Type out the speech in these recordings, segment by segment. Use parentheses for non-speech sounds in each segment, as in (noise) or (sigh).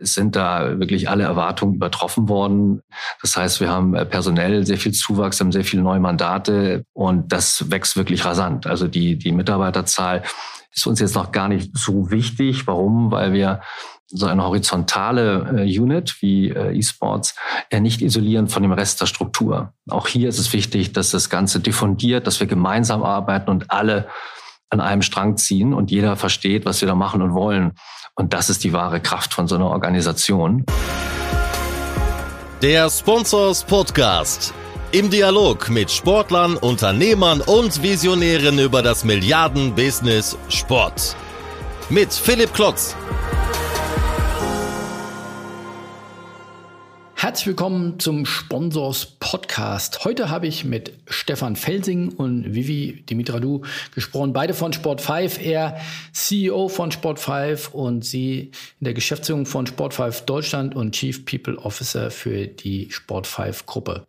Sind da wirklich alle Erwartungen übertroffen worden. Das heißt, wir haben äh, personell sehr viel Zuwachs, haben sehr viele neue Mandate und das wächst wirklich rasant. Also die, die Mitarbeiterzahl ist uns jetzt noch gar nicht so wichtig. Warum? Weil wir so eine horizontale äh, Unit wie äh, E-Sports äh, nicht isolieren von dem Rest der Struktur. Auch hier ist es wichtig, dass das Ganze diffundiert, dass wir gemeinsam arbeiten und alle an einem Strang ziehen und jeder versteht, was wir da machen und wollen. Und das ist die wahre Kraft von so einer Organisation. Der Sponsors Podcast. Im Dialog mit Sportlern, Unternehmern und Visionären über das Milliarden-Business Sport. Mit Philipp Klotz. Herzlich willkommen zum Sponsors Podcast. Heute habe ich mit Stefan Felsing und Vivi Dimitradou gesprochen, beide von Sport 5. Er CEO von Sport 5 und sie in der Geschäftsführung von Sport 5 Deutschland und Chief People Officer für die Sport 5 Gruppe.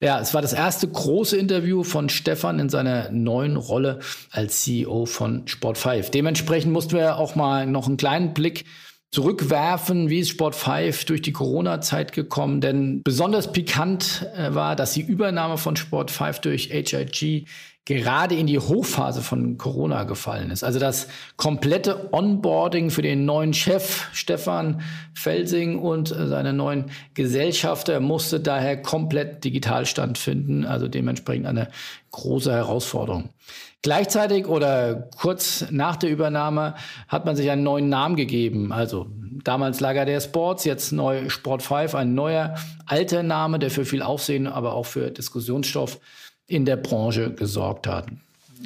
Ja, es war das erste große Interview von Stefan in seiner neuen Rolle als CEO von Sport 5. Dementsprechend mussten wir auch mal noch einen kleinen Blick zurückwerfen, wie ist Sport 5 durch die Corona-Zeit gekommen. Denn besonders pikant äh, war, dass die Übernahme von Sport 5 durch HIG gerade in die Hochphase von Corona gefallen ist. Also das komplette Onboarding für den neuen Chef Stefan Felsing und äh, seine neuen Gesellschafter musste daher komplett digital stattfinden. Also dementsprechend eine große Herausforderung. Gleichzeitig oder kurz nach der Übernahme hat man sich einen neuen Namen gegeben. Also damals Lager der Sports, jetzt neu Sport 5, ein neuer alter Name, der für viel Aufsehen, aber auch für Diskussionsstoff in der Branche gesorgt hat.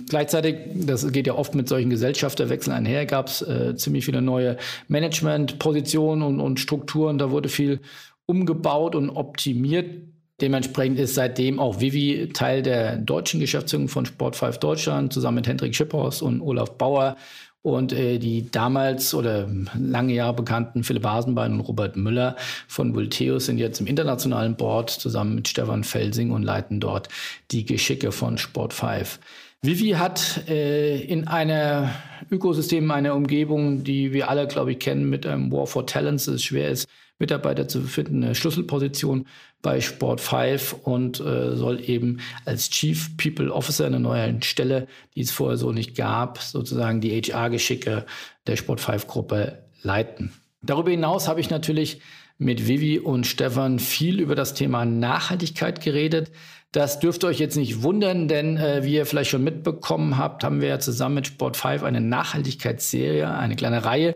Gleichzeitig, das geht ja oft mit solchen Gesellschafterwechseln einher, gab es äh, ziemlich viele neue Managementpositionen und, und Strukturen. Da wurde viel umgebaut und optimiert. Dementsprechend ist seitdem auch Vivi Teil der deutschen Geschäftsführung von Sport 5 Deutschland, zusammen mit Hendrik Schipphaus und Olaf Bauer. Und äh, die damals oder lange Jahre bekannten Philipp Hasenbein und Robert Müller von Vulteus sind jetzt im internationalen Board zusammen mit Stefan Felsing und leiten dort die Geschicke von Sport 5. Vivi hat äh, in einer Ökosystem, einer Umgebung, die wir alle, glaube ich, kennen, mit einem War for Talents, es schwer ist, Mitarbeiter zu finden, eine Schlüsselposition bei Sport 5 und äh, soll eben als Chief People Officer eine neue Stelle, die es vorher so nicht gab, sozusagen die HR-Geschicke der Sport 5 Gruppe leiten. Darüber hinaus habe ich natürlich mit Vivi und Stefan viel über das Thema Nachhaltigkeit geredet. Das dürfte euch jetzt nicht wundern, denn äh, wie ihr vielleicht schon mitbekommen habt, haben wir ja zusammen mit Sport 5 eine Nachhaltigkeitsserie, eine kleine Reihe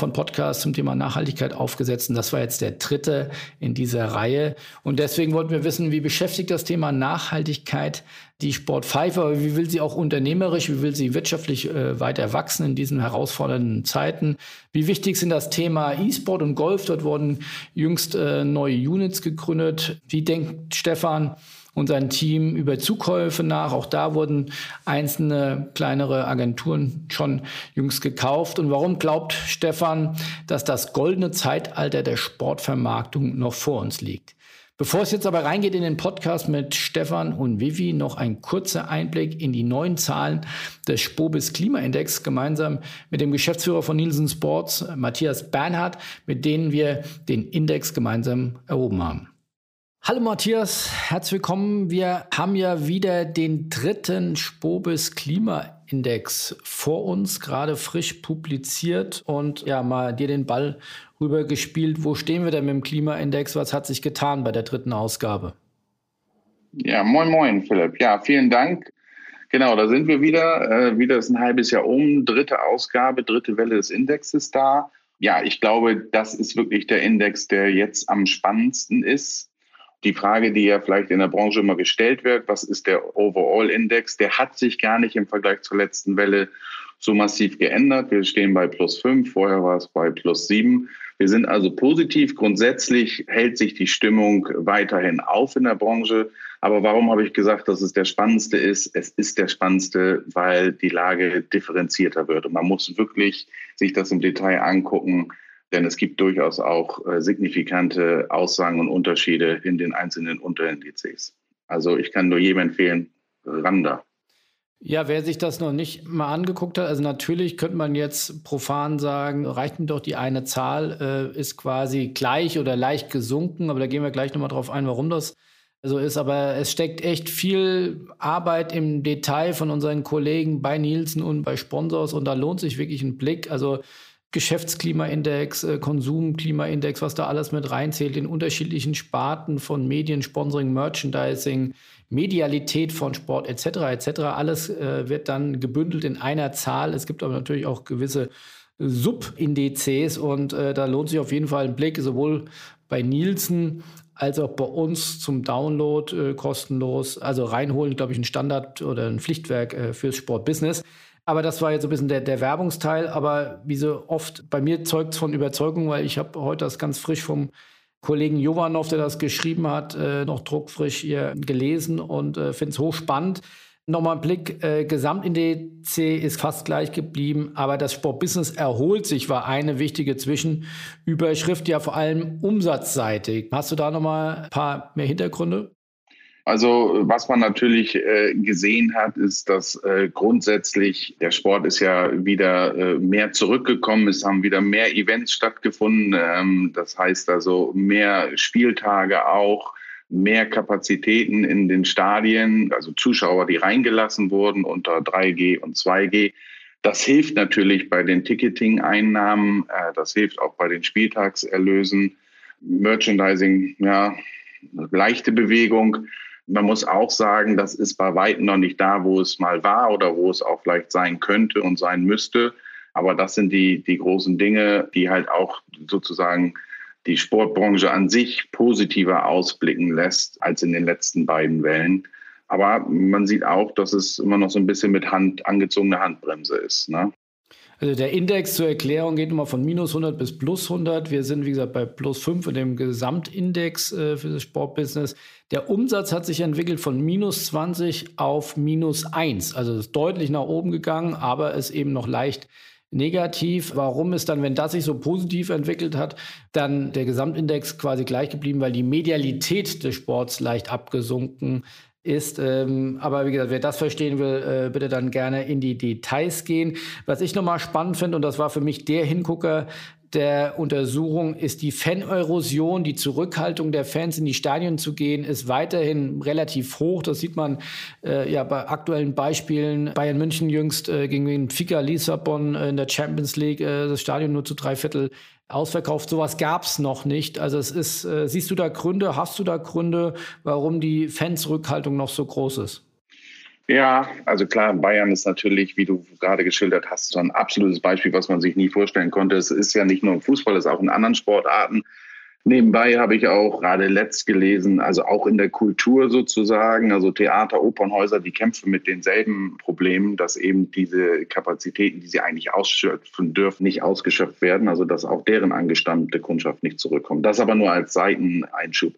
von Podcasts zum Thema Nachhaltigkeit aufgesetzt. Und das war jetzt der dritte in dieser Reihe. Und deswegen wollten wir wissen, wie beschäftigt das Thema Nachhaltigkeit die Sport 5, aber wie will sie auch unternehmerisch, wie will sie wirtschaftlich äh, weiter wachsen in diesen herausfordernden Zeiten? Wie wichtig sind das Thema E-Sport und Golf? Dort wurden jüngst äh, neue Units gegründet. Wie denkt Stefan und sein Team über Zukäufe nach. Auch da wurden einzelne kleinere Agenturen schon jüngst gekauft. Und warum glaubt Stefan, dass das goldene Zeitalter der Sportvermarktung noch vor uns liegt? Bevor es jetzt aber reingeht in den Podcast mit Stefan und Vivi, noch ein kurzer Einblick in die neuen Zahlen des Spobis Klimaindex gemeinsam mit dem Geschäftsführer von Nielsen Sports, Matthias Bernhard, mit denen wir den Index gemeinsam erhoben haben. Hallo Matthias, herzlich willkommen. Wir haben ja wieder den dritten Spobis Klimaindex vor uns, gerade frisch publiziert und ja, mal dir den Ball rübergespielt. Wo stehen wir denn mit dem Klimaindex? Was hat sich getan bei der dritten Ausgabe? Ja, moin, moin, Philipp. Ja, vielen Dank. Genau, da sind wir wieder. Äh, wieder ist ein halbes Jahr um. Dritte Ausgabe, dritte Welle des Indexes da. Ja, ich glaube, das ist wirklich der Index, der jetzt am spannendsten ist die Frage, die ja vielleicht in der Branche immer gestellt wird, was ist der Overall-Index, der hat sich gar nicht im Vergleich zur letzten Welle so massiv geändert. Wir stehen bei plus fünf, vorher war es bei plus sieben. Wir sind also positiv. Grundsätzlich hält sich die Stimmung weiterhin auf in der Branche. Aber warum habe ich gesagt, dass es der spannendste ist? Es ist der spannendste, weil die Lage differenzierter wird. Und man muss wirklich sich das im Detail angucken denn es gibt durchaus auch äh, signifikante Aussagen und Unterschiede in den einzelnen Unterindizes. Also ich kann nur jedem empfehlen, ran da. Ja, wer sich das noch nicht mal angeguckt hat, also natürlich könnte man jetzt profan sagen, reicht mir doch die eine Zahl, äh, ist quasi gleich oder leicht gesunken, aber da gehen wir gleich nochmal drauf ein, warum das so ist. Aber es steckt echt viel Arbeit im Detail von unseren Kollegen bei Nielsen und bei Sponsors und da lohnt sich wirklich ein Blick. Also Geschäftsklimaindex, äh, Konsumklimaindex, was da alles mit reinzählt in unterschiedlichen Sparten von Medien, Sponsoring, Merchandising, Medialität von Sport etc. etc. Alles äh, wird dann gebündelt in einer Zahl. Es gibt aber natürlich auch gewisse Subindizes und äh, da lohnt sich auf jeden Fall ein Blick, sowohl bei Nielsen als auch bei uns zum Download äh, kostenlos. Also reinholen, glaube ich, ein Standard oder ein Pflichtwerk äh, fürs Sportbusiness. Aber das war jetzt so ein bisschen der, der Werbungsteil. Aber wie so oft, bei mir zeugt es von Überzeugung, weil ich habe heute das ganz frisch vom Kollegen Jovanov, der das geschrieben hat, äh, noch druckfrisch hier gelesen und äh, finde es hochspannend. Nochmal ein Blick, äh, Gesamtindex ist fast gleich geblieben, aber das Sportbusiness erholt sich, war eine wichtige Zwischenüberschrift, ja vor allem umsatzseitig. Hast du da nochmal ein paar mehr Hintergründe? Also was man natürlich äh, gesehen hat, ist, dass äh, grundsätzlich der Sport ist ja wieder äh, mehr zurückgekommen. Es haben wieder mehr Events stattgefunden. Ähm, das heißt also mehr Spieltage auch, mehr Kapazitäten in den Stadien, also Zuschauer, die reingelassen wurden unter 3G und 2G. Das hilft natürlich bei den Ticketing-Einnahmen. Äh, das hilft auch bei den Spieltagserlösen. Merchandising, ja, leichte Bewegung man muss auch sagen, das ist bei weitem noch nicht da, wo es mal war oder wo es auch vielleicht sein könnte und sein müsste. Aber das sind die, die großen Dinge, die halt auch sozusagen die Sportbranche an sich positiver ausblicken lässt als in den letzten beiden Wellen. Aber man sieht auch, dass es immer noch so ein bisschen mit Hand angezogene Handbremse ist. Ne? Also der Index zur Erklärung geht immer von minus 100 bis plus 100. Wir sind, wie gesagt, bei plus 5 in dem Gesamtindex äh, für das Sportbusiness. Der Umsatz hat sich entwickelt von minus 20 auf minus 1. Also ist deutlich nach oben gegangen, aber ist eben noch leicht negativ. Warum ist dann, wenn das sich so positiv entwickelt hat, dann der Gesamtindex quasi gleich geblieben, weil die Medialität des Sports leicht abgesunken ist. Ähm, aber wie gesagt, wer das verstehen will, äh, bitte dann gerne in die Details gehen. Was ich nochmal spannend finde, und das war für mich der Hingucker der Untersuchung, ist die Fanerosion, die Zurückhaltung der Fans in die Stadien zu gehen, ist weiterhin relativ hoch. Das sieht man äh, ja bei aktuellen Beispielen. Bayern München jüngst äh, gegen den Fika Lissabon äh, in der Champions League, äh, das Stadion nur zu drei Viertel ausverkauft. Sowas gab es noch nicht. Also es ist, äh, siehst du da Gründe, hast du da Gründe, warum die Fansrückhaltung noch so groß ist? Ja, also klar, Bayern ist natürlich, wie du gerade geschildert hast, so ein absolutes Beispiel, was man sich nie vorstellen konnte. Es ist ja nicht nur im Fußball, es ist auch in anderen Sportarten. Nebenbei habe ich auch gerade letzt gelesen, also auch in der Kultur sozusagen, also Theater, Opernhäuser, die kämpfen mit denselben Problemen, dass eben diese Kapazitäten, die sie eigentlich ausschöpfen dürfen, nicht ausgeschöpft werden, also dass auch deren angestammte Kundschaft nicht zurückkommt. Das aber nur als Seiteneinschub.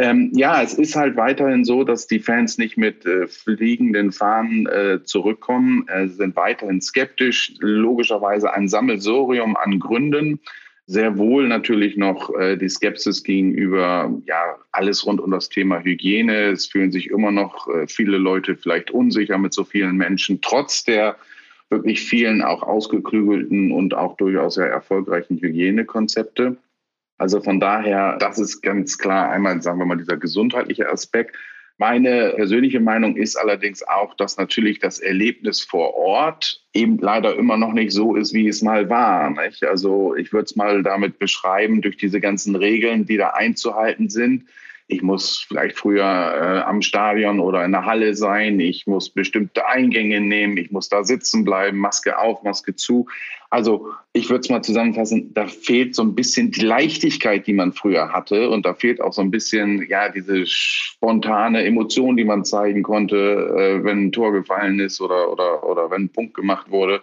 Ähm, ja, es ist halt weiterhin so, dass die Fans nicht mit äh, fliegenden Fahnen äh, zurückkommen, äh, sind weiterhin skeptisch, logischerweise ein Sammelsorium an Gründen sehr wohl natürlich noch äh, die Skepsis gegenüber ja alles rund um das Thema Hygiene. Es fühlen sich immer noch äh, viele Leute vielleicht unsicher mit so vielen Menschen, trotz der wirklich vielen auch ausgeklügelten und auch durchaus sehr erfolgreichen Hygienekonzepte. Also von daher, das ist ganz klar einmal, sagen wir mal, dieser gesundheitliche Aspekt. Meine persönliche Meinung ist allerdings auch, dass natürlich das Erlebnis vor Ort eben leider immer noch nicht so ist, wie es mal war. Nicht? Also ich würde es mal damit beschreiben, durch diese ganzen Regeln, die da einzuhalten sind, ich muss vielleicht früher äh, am Stadion oder in der Halle sein, ich muss bestimmte Eingänge nehmen, ich muss da sitzen bleiben, Maske auf, Maske zu. Also ich würde es mal zusammenfassen, da fehlt so ein bisschen die Leichtigkeit, die man früher hatte und da fehlt auch so ein bisschen ja diese spontane Emotion, die man zeigen konnte, äh, wenn ein Tor gefallen ist oder, oder, oder wenn ein Punkt gemacht wurde.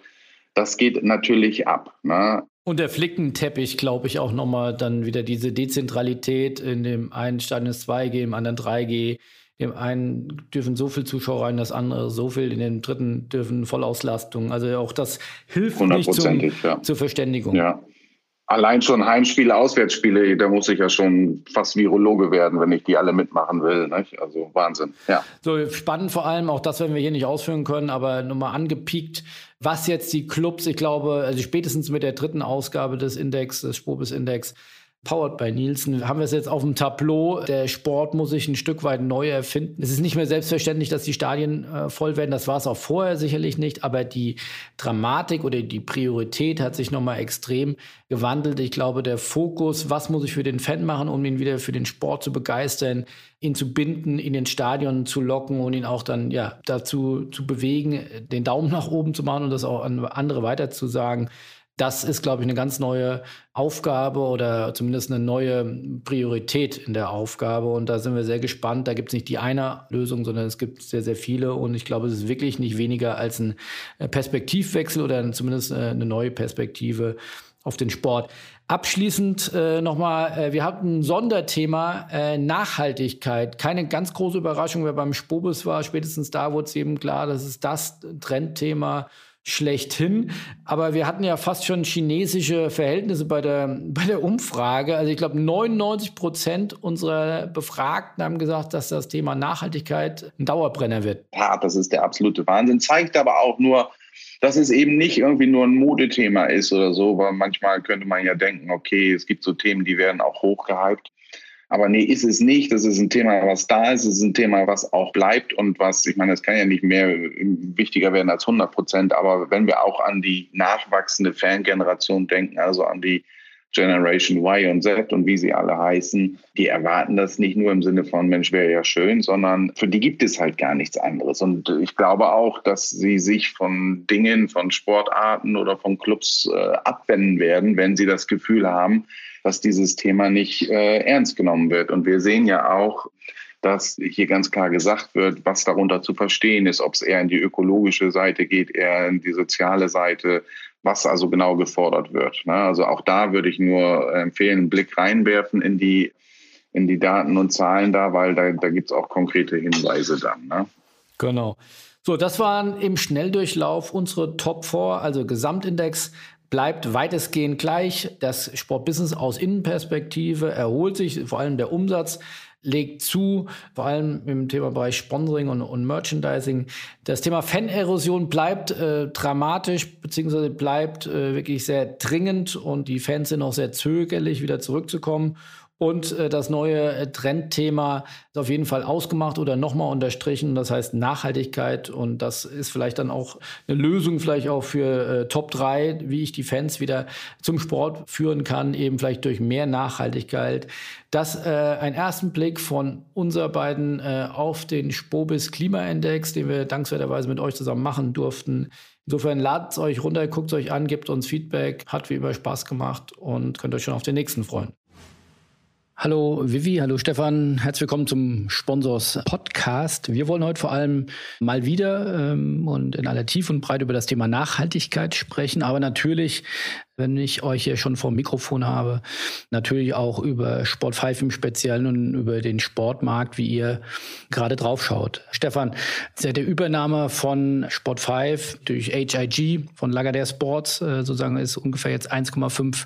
Das geht natürlich ab. Ne? Und der Flickenteppich, glaube ich, auch nochmal dann wieder diese Dezentralität. In dem einen Stadion ist 2G, im anderen 3G. Im einen dürfen so viel Zuschauer rein, das andere so viel. In dem dritten dürfen Vollauslastung. Also auch das hilft nicht zum, ja. zur Verständigung. Ja. Allein schon Heimspiele, Auswärtsspiele, da muss ich ja schon fast Virologe werden, wenn ich die alle mitmachen will. Nicht? Also Wahnsinn, ja. So spannend vor allem, auch das werden wir hier nicht ausführen können, aber nochmal angepiekt, was jetzt die Clubs, ich glaube, also spätestens mit der dritten Ausgabe des Index, des Spobis-Index, powered by Nielsen, haben wir es jetzt auf dem Tableau. Der Sport muss sich ein Stück weit neu erfinden. Es ist nicht mehr selbstverständlich, dass die Stadien äh, voll werden. Das war es auch vorher sicherlich nicht. Aber die Dramatik oder die Priorität hat sich nochmal extrem gewandelt. Ich glaube, der Fokus, was muss ich für den Fan machen, um ihn wieder für den Sport zu begeistern, ihn zu binden, in den Stadion zu locken und ihn auch dann ja dazu zu bewegen, den Daumen nach oben zu machen und das auch an andere weiterzusagen. Das ist, glaube ich, eine ganz neue Aufgabe oder zumindest eine neue Priorität in der Aufgabe. Und da sind wir sehr gespannt. Da gibt es nicht die eine Lösung, sondern es gibt sehr, sehr viele. Und ich glaube, es ist wirklich nicht weniger als ein äh, Perspektivwechsel oder zumindest äh, eine neue Perspektive auf den Sport. Abschließend äh, nochmal, äh, wir hatten ein Sonderthema äh, Nachhaltigkeit. Keine ganz große Überraschung, wer beim Spobus war. Spätestens da wurde es eben klar, das ist das Trendthema schlechthin. Aber wir hatten ja fast schon chinesische Verhältnisse bei der, (laughs) bei der Umfrage. Also ich glaube, 99 Prozent unserer Befragten haben gesagt, dass das Thema Nachhaltigkeit ein Dauerbrenner wird. Ja, das ist der absolute Wahnsinn. Zeigt aber auch nur, dass es eben nicht irgendwie nur ein Modethema ist oder so, weil manchmal könnte man ja denken, okay, es gibt so Themen, die werden auch hochgehypt. Aber nee, ist es nicht. Das ist ein Thema, was da ist. Es ist ein Thema, was auch bleibt und was, ich meine, es kann ja nicht mehr wichtiger werden als 100 Prozent. Aber wenn wir auch an die nachwachsende Fangeneration denken, also an die Generation Y und Z und wie sie alle heißen, die erwarten das nicht nur im Sinne von Mensch wäre ja schön, sondern für die gibt es halt gar nichts anderes. Und ich glaube auch, dass sie sich von Dingen, von Sportarten oder von Clubs äh, abwenden werden, wenn sie das Gefühl haben, dass dieses Thema nicht äh, ernst genommen wird. Und wir sehen ja auch, dass hier ganz klar gesagt wird, was darunter zu verstehen ist, ob es eher in die ökologische Seite geht, eher in die soziale Seite, was also genau gefordert wird. Ne? Also auch da würde ich nur empfehlen, einen Blick reinwerfen in die, in die Daten und Zahlen da, weil da, da gibt es auch konkrete Hinweise dann. Ne? Genau. So, das waren im Schnelldurchlauf unsere Top 4, also Gesamtindex bleibt weitestgehend gleich. Das Sportbusiness aus Innenperspektive erholt sich, vor allem der Umsatz legt zu, vor allem im Thema Bereich Sponsoring und, und Merchandising. Das Thema Fanerosion bleibt äh, dramatisch, beziehungsweise bleibt äh, wirklich sehr dringend und die Fans sind auch sehr zögerlich, wieder zurückzukommen. Und äh, das neue äh, Trendthema ist auf jeden Fall ausgemacht oder nochmal unterstrichen. Das heißt Nachhaltigkeit. Und das ist vielleicht dann auch eine Lösung, vielleicht auch für äh, Top 3, wie ich die Fans wieder zum Sport führen kann, eben vielleicht durch mehr Nachhaltigkeit. Das äh, ein ersten Blick von unser beiden äh, auf den Spobis Klimaindex, den wir dankenswerterweise mit euch zusammen machen durften. Insofern ladet es euch runter, guckt es euch an, gebt uns Feedback. Hat wie immer Spaß gemacht und könnt euch schon auf den nächsten freuen. Hallo Vivi, hallo Stefan, herzlich willkommen zum Sponsors Podcast. Wir wollen heute vor allem mal wieder ähm, und in aller Tiefe und Breite über das Thema Nachhaltigkeit sprechen, aber natürlich, wenn ich euch hier schon vor dem Mikrofon habe, natürlich auch über Sport 5 im Speziellen und über den Sportmarkt, wie ihr gerade drauf schaut. Stefan, seit der Übernahme von Sport 5 durch HIG von Lagardère Sports äh, sozusagen ist ungefähr jetzt 1,5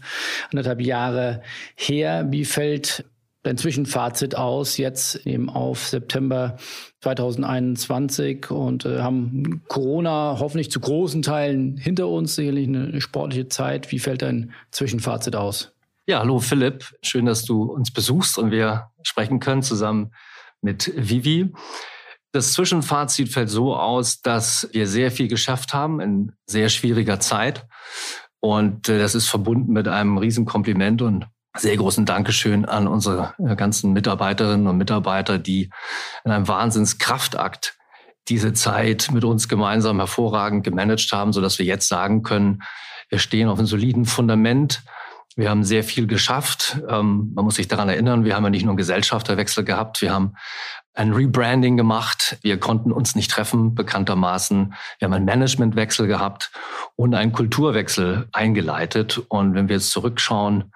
anderthalb Jahre her. Wie fällt dein Zwischenfazit aus, jetzt eben auf September 2021 und äh, haben Corona hoffentlich zu großen Teilen hinter uns, sicherlich eine sportliche Zeit. Wie fällt dein Zwischenfazit aus? Ja, hallo Philipp, schön, dass du uns besuchst und wir sprechen können zusammen mit Vivi. Das Zwischenfazit fällt so aus, dass wir sehr viel geschafft haben in sehr schwieriger Zeit. Und äh, das ist verbunden mit einem Riesenkompliment und sehr großen Dankeschön an unsere äh, ganzen Mitarbeiterinnen und Mitarbeiter, die in einem Wahnsinnskraftakt diese Zeit mit uns gemeinsam hervorragend gemanagt haben, so dass wir jetzt sagen können, wir stehen auf einem soliden Fundament. Wir haben sehr viel geschafft. Ähm, man muss sich daran erinnern, wir haben ja nicht nur einen Gesellschafterwechsel gehabt, wir haben ein Rebranding gemacht. Wir konnten uns nicht treffen, bekanntermaßen. Wir haben einen Managementwechsel gehabt und einen Kulturwechsel eingeleitet. Und wenn wir jetzt zurückschauen,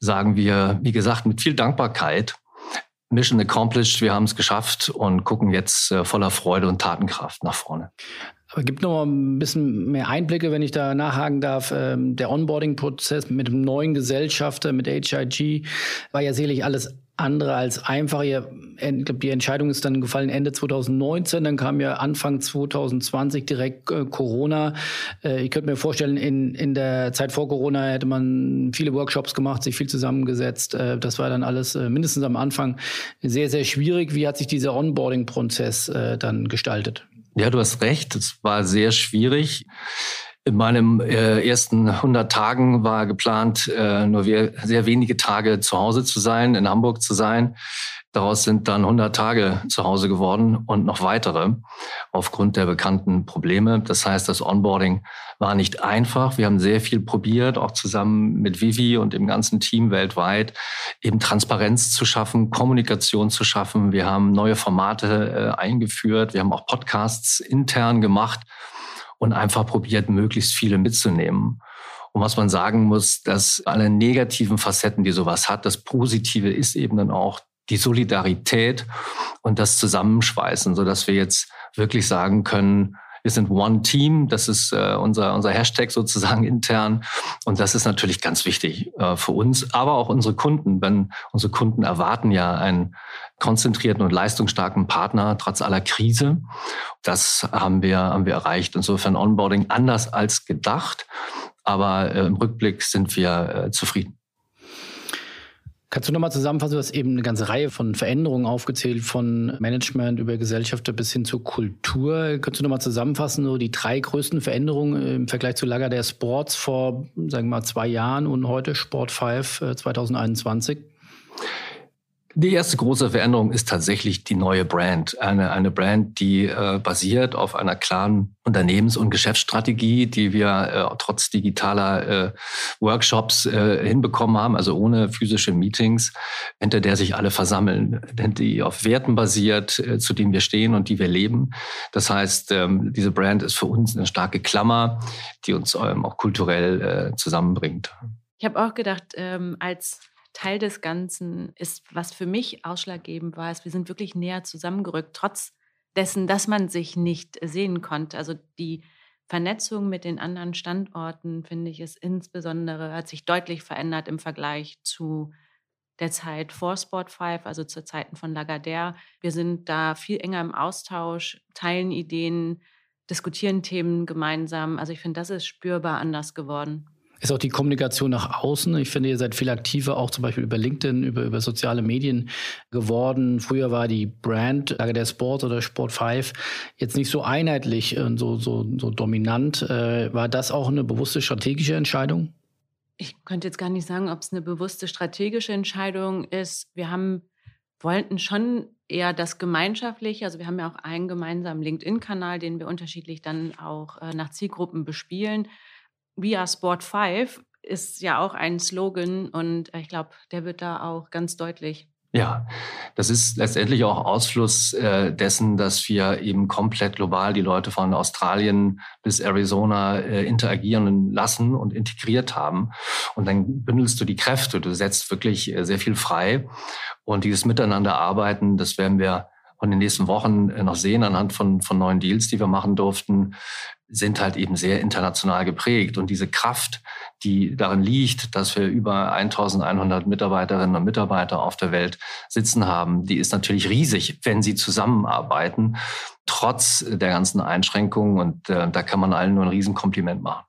sagen wir, wie gesagt, mit viel Dankbarkeit, Mission accomplished, wir haben es geschafft und gucken jetzt äh, voller Freude und Tatenkraft nach vorne. Aber gibt noch mal ein bisschen mehr Einblicke, wenn ich da nachhaken darf. Ähm, der Onboarding-Prozess mit dem neuen Gesellschafter, mit HIG, war ja sicherlich alles andere als einfach. Ich glaube, die Entscheidung ist dann gefallen Ende 2019, dann kam ja Anfang 2020 direkt äh, Corona. Äh, ich könnte mir vorstellen, in, in der Zeit vor Corona hätte man viele Workshops gemacht, sich viel zusammengesetzt. Äh, das war dann alles mindestens am Anfang sehr, sehr schwierig. Wie hat sich dieser Onboarding-Prozess dann gestaltet? Ja, du hast recht. Es war sehr schwierig. In meinem äh, ersten 100 Tagen war geplant, äh, nur sehr wenige Tage zu Hause zu sein, in Hamburg zu sein. Daraus sind dann 100 Tage zu Hause geworden und noch weitere aufgrund der bekannten Probleme. Das heißt, das Onboarding war nicht einfach. Wir haben sehr viel probiert, auch zusammen mit Vivi und dem ganzen Team weltweit, eben Transparenz zu schaffen, Kommunikation zu schaffen. Wir haben neue Formate äh, eingeführt. Wir haben auch Podcasts intern gemacht und einfach probiert, möglichst viele mitzunehmen. Und was man sagen muss, dass alle negativen Facetten, die sowas hat, das Positive ist eben dann auch die Solidarität und das Zusammenschweißen, so dass wir jetzt wirklich sagen können, wir sind One Team, das ist äh, unser, unser Hashtag sozusagen intern. Und das ist natürlich ganz wichtig äh, für uns, aber auch unsere Kunden. Wenn unsere Kunden erwarten ja einen konzentrierten und leistungsstarken Partner trotz aller Krise. Das haben wir, haben wir erreicht. Insofern Onboarding anders als gedacht. Aber äh, im Rückblick sind wir äh, zufrieden. Kannst du nochmal zusammenfassen? Du hast eben eine ganze Reihe von Veränderungen aufgezählt, von Management über Gesellschafter bis hin zur Kultur. Kannst du nochmal zusammenfassen, so die drei größten Veränderungen im Vergleich zu Lager der Sports vor, sagen wir mal, zwei Jahren und heute Sport 5 2021? Die erste große Veränderung ist tatsächlich die neue Brand. Eine, eine Brand, die äh, basiert auf einer klaren Unternehmens- und Geschäftsstrategie, die wir äh, trotz digitaler äh, Workshops äh, hinbekommen haben, also ohne physische Meetings, hinter der sich alle versammeln, (laughs) die auf Werten basiert, äh, zu denen wir stehen und die wir leben. Das heißt, ähm, diese Brand ist für uns eine starke Klammer, die uns ähm, auch kulturell äh, zusammenbringt. Ich habe auch gedacht, ähm, als Teil des Ganzen ist, was für mich ausschlaggebend war, ist, wir sind wirklich näher zusammengerückt, trotz dessen, dass man sich nicht sehen konnte. Also die Vernetzung mit den anderen Standorten, finde ich, ist insbesondere, hat sich deutlich verändert im Vergleich zu der Zeit vor Sport 5, also zu Zeiten von Lagardère. Wir sind da viel enger im Austausch, teilen Ideen, diskutieren Themen gemeinsam. Also ich finde, das ist spürbar anders geworden ist auch die Kommunikation nach außen. Ich finde, ihr seid viel aktiver, auch zum Beispiel über LinkedIn, über, über soziale Medien geworden. Früher war die Brand Lage der Sport oder Sport 5 jetzt nicht so einheitlich und so, so, so dominant. Äh, war das auch eine bewusste strategische Entscheidung? Ich könnte jetzt gar nicht sagen, ob es eine bewusste strategische Entscheidung ist. Wir haben wollten schon eher das Gemeinschaftliche. Also wir haben ja auch einen gemeinsamen LinkedIn-Kanal, den wir unterschiedlich dann auch äh, nach Zielgruppen bespielen. We are Sport 5 ist ja auch ein Slogan und ich glaube, der wird da auch ganz deutlich. Ja, das ist letztendlich auch Ausfluss äh, dessen, dass wir eben komplett global die Leute von Australien bis Arizona äh, interagieren lassen und integriert haben. Und dann bündelst du die Kräfte, du setzt wirklich äh, sehr viel frei. Und dieses Miteinanderarbeiten, das werden wir in den nächsten Wochen äh, noch sehen anhand von, von neuen Deals, die wir machen durften, sind halt eben sehr international geprägt. Und diese Kraft, die darin liegt, dass wir über 1100 Mitarbeiterinnen und Mitarbeiter auf der Welt sitzen haben, die ist natürlich riesig, wenn sie zusammenarbeiten, trotz der ganzen Einschränkungen. Und äh, da kann man allen nur ein Riesenkompliment machen.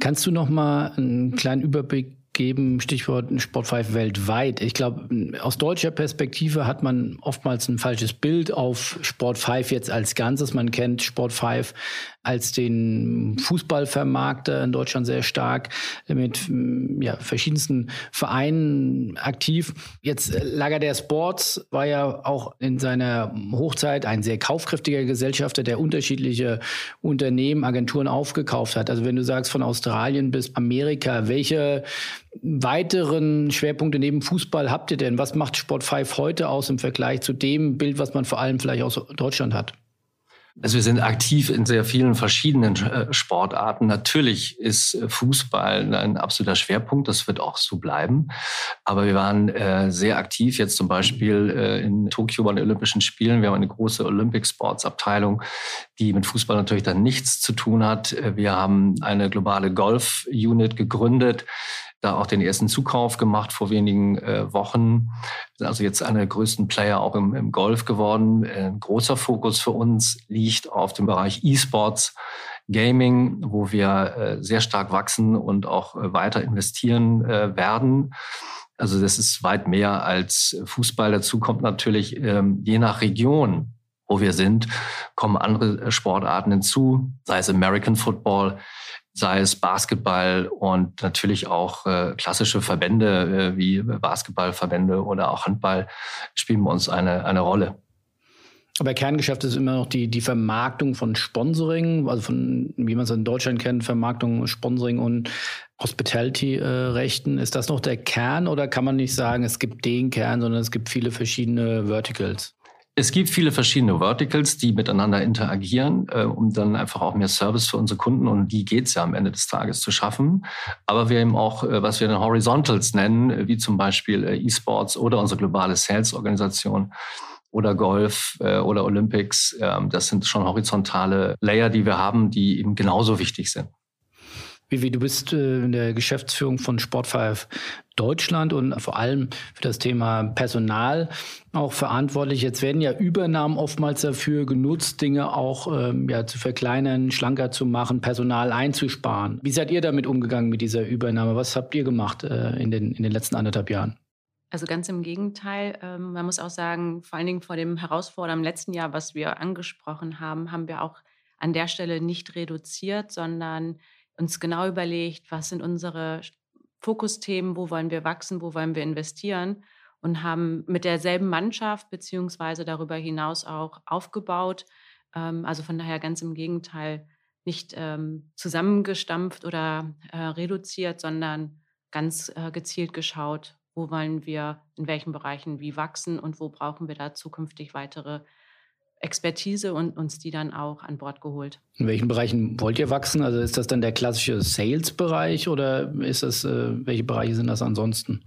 Kannst du noch mal einen kleinen Überblick geben, Stichwort Sport 5 weltweit. Ich glaube, aus deutscher Perspektive hat man oftmals ein falsches Bild auf Sport 5 jetzt als Ganzes. Man kennt Sport 5 als den Fußballvermarkter in Deutschland sehr stark mit ja, verschiedensten Vereinen aktiv. Jetzt äh, Lager der Sports war ja auch in seiner Hochzeit ein sehr kaufkräftiger Gesellschafter, der unterschiedliche Unternehmen, Agenturen aufgekauft hat. Also wenn du sagst von Australien bis Amerika, welche weiteren Schwerpunkte neben Fußball habt ihr denn? Was macht Sport 5 heute aus im Vergleich zu dem Bild, was man vor allem vielleicht aus Deutschland hat? Also wir sind aktiv in sehr vielen verschiedenen äh, Sportarten. Natürlich ist äh, Fußball ein absoluter Schwerpunkt. Das wird auch so bleiben. Aber wir waren äh, sehr aktiv jetzt zum Beispiel in Tokio bei den Olympischen Spielen. Wir haben eine große Olympic Sports Abteilung, die mit Fußball natürlich dann nichts zu tun hat. Wir haben eine globale Golf Unit gegründet da auch den ersten Zukauf gemacht vor wenigen äh, Wochen. Also jetzt einer der größten Player auch im, im Golf geworden. Äh, ein großer Fokus für uns liegt auf dem Bereich E-Sports. Gaming, wo wir äh, sehr stark wachsen und auch äh, weiter investieren äh, werden. Also das ist weit mehr als Fußball. Dazu kommt natürlich ähm, je nach Region, wo wir sind, kommen andere Sportarten hinzu, sei es American Football, sei es Basketball und natürlich auch äh, klassische Verbände äh, wie Basketballverbände oder auch Handball spielen bei uns eine, eine Rolle. Aber Kerngeschäft ist immer noch die, die Vermarktung von Sponsoring, also von, wie man es in Deutschland kennt, Vermarktung, Sponsoring und Hospitality-Rechten. Ist das noch der Kern oder kann man nicht sagen, es gibt den Kern, sondern es gibt viele verschiedene Verticals? Es gibt viele verschiedene Verticals, die miteinander interagieren, äh, um dann einfach auch mehr Service für unsere Kunden und die geht's ja am Ende des Tages zu schaffen. Aber wir haben auch, äh, was wir dann Horizontals nennen, wie zum Beispiel äh, E-Sports oder unsere globale Sales-Organisation oder Golf äh, oder Olympics. Ähm, das sind schon horizontale Layer, die wir haben, die eben genauso wichtig sind. Vivi, du bist äh, in der Geschäftsführung von Sport5 Deutschland und vor allem für das Thema Personal auch verantwortlich. Jetzt werden ja Übernahmen oftmals dafür genutzt, Dinge auch ähm, ja, zu verkleinern, schlanker zu machen, Personal einzusparen. Wie seid ihr damit umgegangen mit dieser Übernahme? Was habt ihr gemacht äh, in, den, in den letzten anderthalb Jahren? Also ganz im Gegenteil. Ähm, man muss auch sagen, vor allen Dingen vor dem Herausforderungen im letzten Jahr, was wir angesprochen haben, haben wir auch an der Stelle nicht reduziert, sondern uns genau überlegt, was sind unsere Fokusthemen, wo wollen wir wachsen, wo wollen wir investieren und haben mit derselben Mannschaft beziehungsweise darüber hinaus auch aufgebaut. Ähm, also von daher ganz im Gegenteil nicht ähm, zusammengestampft oder äh, reduziert, sondern ganz äh, gezielt geschaut, wo wollen wir in welchen Bereichen wie wachsen und wo brauchen wir da zukünftig weitere Expertise und uns die dann auch an Bord geholt. In welchen Bereichen wollt ihr wachsen? Also ist das dann der klassische Sales-Bereich oder ist das, äh, welche Bereiche sind das ansonsten?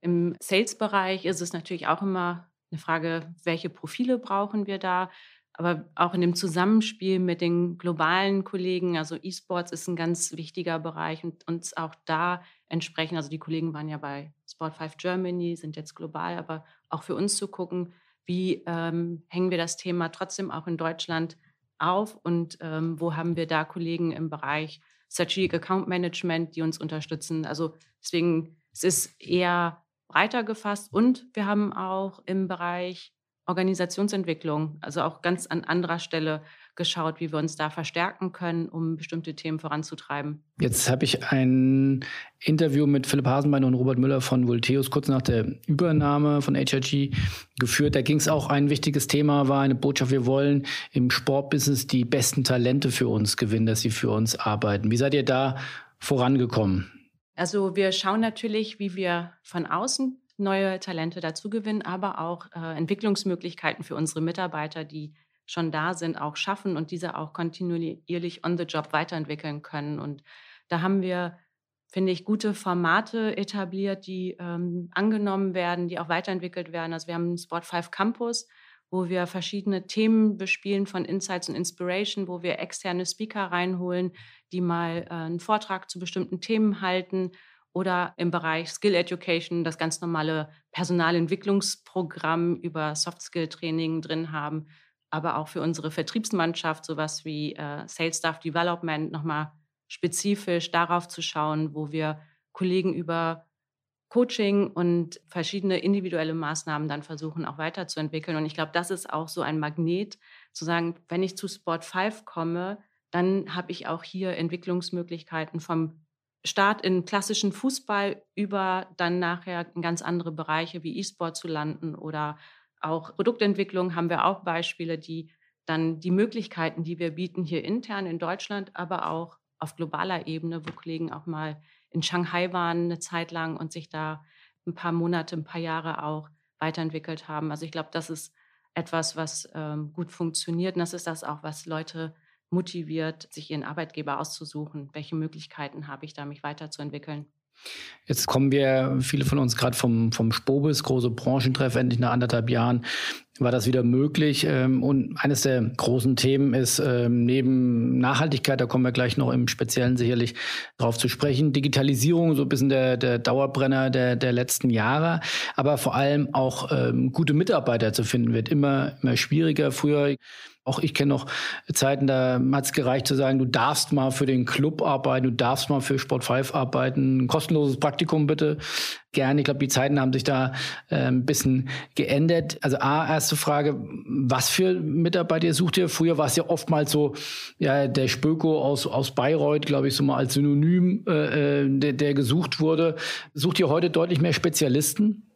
Im Sales-Bereich ist es natürlich auch immer eine Frage, welche Profile brauchen wir da? Aber auch in dem Zusammenspiel mit den globalen Kollegen, also E-Sports ist ein ganz wichtiger Bereich und uns auch da entsprechen, also die Kollegen waren ja bei Sport5 Germany, sind jetzt global, aber auch für uns zu gucken, wie ähm, hängen wir das Thema trotzdem auch in Deutschland auf und ähm, wo haben wir da Kollegen im Bereich Strategic Account Management, die uns unterstützen. Also deswegen, es ist eher breiter gefasst und wir haben auch im Bereich Organisationsentwicklung, also auch ganz an anderer Stelle geschaut, wie wir uns da verstärken können, um bestimmte Themen voranzutreiben. Jetzt habe ich ein Interview mit Philipp Hasenbein und Robert Müller von Volteus kurz nach der Übernahme von HRG geführt. Da ging es auch ein wichtiges Thema, war eine Botschaft, wir wollen im Sportbusiness die besten Talente für uns gewinnen, dass sie für uns arbeiten. Wie seid ihr da vorangekommen? Also wir schauen natürlich, wie wir von außen neue Talente dazugewinnen, aber auch äh, Entwicklungsmöglichkeiten für unsere Mitarbeiter, die schon da sind, auch schaffen und diese auch kontinuierlich on the job weiterentwickeln können. Und da haben wir, finde ich, gute Formate etabliert, die ähm, angenommen werden, die auch weiterentwickelt werden. Also wir haben Sport 5 Campus, wo wir verschiedene Themen bespielen von Insights und Inspiration, wo wir externe Speaker reinholen, die mal äh, einen Vortrag zu bestimmten Themen halten oder im Bereich Skill Education das ganz normale Personalentwicklungsprogramm über Soft Skill Training drin haben, aber auch für unsere Vertriebsmannschaft sowas wie äh, Sales Staff Development nochmal spezifisch darauf zu schauen, wo wir Kollegen über Coaching und verschiedene individuelle Maßnahmen dann versuchen auch weiterzuentwickeln. Und ich glaube, das ist auch so ein Magnet, zu sagen, wenn ich zu Sport 5 komme, dann habe ich auch hier Entwicklungsmöglichkeiten vom Start in klassischen Fußball über dann nachher in ganz andere Bereiche wie E-Sport zu landen oder auch Produktentwicklung haben wir auch Beispiele, die dann die Möglichkeiten, die wir bieten hier intern in Deutschland, aber auch auf globaler Ebene, wo Kollegen auch mal in Shanghai waren eine Zeit lang und sich da ein paar Monate, ein paar Jahre auch weiterentwickelt haben. Also ich glaube, das ist etwas, was ähm, gut funktioniert. Und das ist das auch, was Leute motiviert, sich ihren Arbeitgeber auszusuchen. Welche Möglichkeiten habe ich da, mich weiterzuentwickeln? Jetzt kommen wir, viele von uns gerade vom, vom Spobis, große Branchentreff, endlich nach anderthalb Jahren war das wieder möglich. Ähm, und eines der großen Themen ist ähm, neben Nachhaltigkeit, da kommen wir gleich noch im Speziellen sicherlich drauf zu sprechen, Digitalisierung, so ein bisschen der, der Dauerbrenner der, der letzten Jahre, aber vor allem auch ähm, gute Mitarbeiter zu finden, wird immer, immer schwieriger. Früher auch ich kenne noch Zeiten, da hat es gereicht zu sagen, du darfst mal für den Club arbeiten, du darfst mal für Sport 5 arbeiten, kostenloses Praktikum bitte. Gerne. Ich glaube, die Zeiten haben sich da äh, ein bisschen geändert. Also A, erste Frage, was für Mitarbeiter sucht ihr? Früher war es ja oftmals so, ja, der Spöko aus, aus Bayreuth, glaube ich, so mal als Synonym, äh, äh, der, der gesucht wurde. Sucht ihr heute deutlich mehr Spezialisten?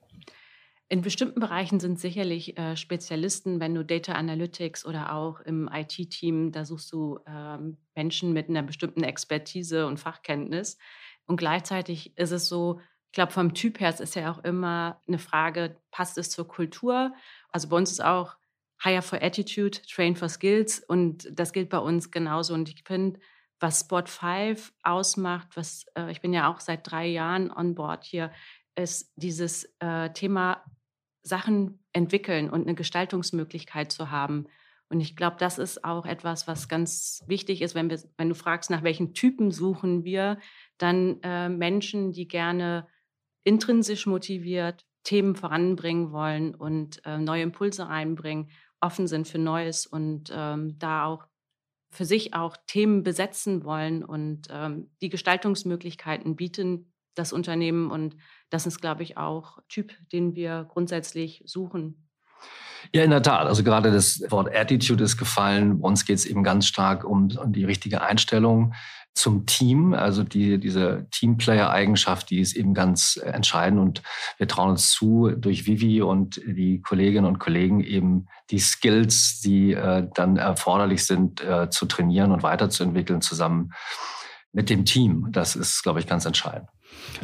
In bestimmten Bereichen sind sicherlich äh, Spezialisten, wenn du Data Analytics oder auch im IT-Team, da suchst du ähm, Menschen mit einer bestimmten Expertise und Fachkenntnis. Und gleichzeitig ist es so, ich glaube, vom Typ her ist ja auch immer eine Frage, passt es zur Kultur? Also bei uns ist auch Hire for Attitude, Train for Skills und das gilt bei uns genauso. Und ich finde, was Spot 5 ausmacht, was äh, ich bin ja auch seit drei Jahren on board hier, ist dieses äh, Thema Sachen entwickeln und eine Gestaltungsmöglichkeit zu haben. Und ich glaube, das ist auch etwas, was ganz wichtig ist, wenn, wir, wenn du fragst, nach welchen Typen suchen wir, dann äh, Menschen, die gerne intrinsisch motiviert Themen voranbringen wollen und äh, neue Impulse reinbringen, offen sind für Neues und ähm, da auch für sich auch Themen besetzen wollen und ähm, die Gestaltungsmöglichkeiten bieten, das Unternehmen. Und das ist, glaube ich, auch Typ, den wir grundsätzlich suchen. Ja, in der Tat. Also gerade das Wort Attitude ist gefallen. Uns geht es eben ganz stark um, um die richtige Einstellung zum Team. Also die, diese Teamplayer-Eigenschaft, die ist eben ganz entscheidend. Und wir trauen uns zu, durch Vivi und die Kolleginnen und Kollegen eben die Skills, die äh, dann erforderlich sind, äh, zu trainieren und weiterzuentwickeln, zusammen mit dem Team. Das ist, glaube ich, ganz entscheidend.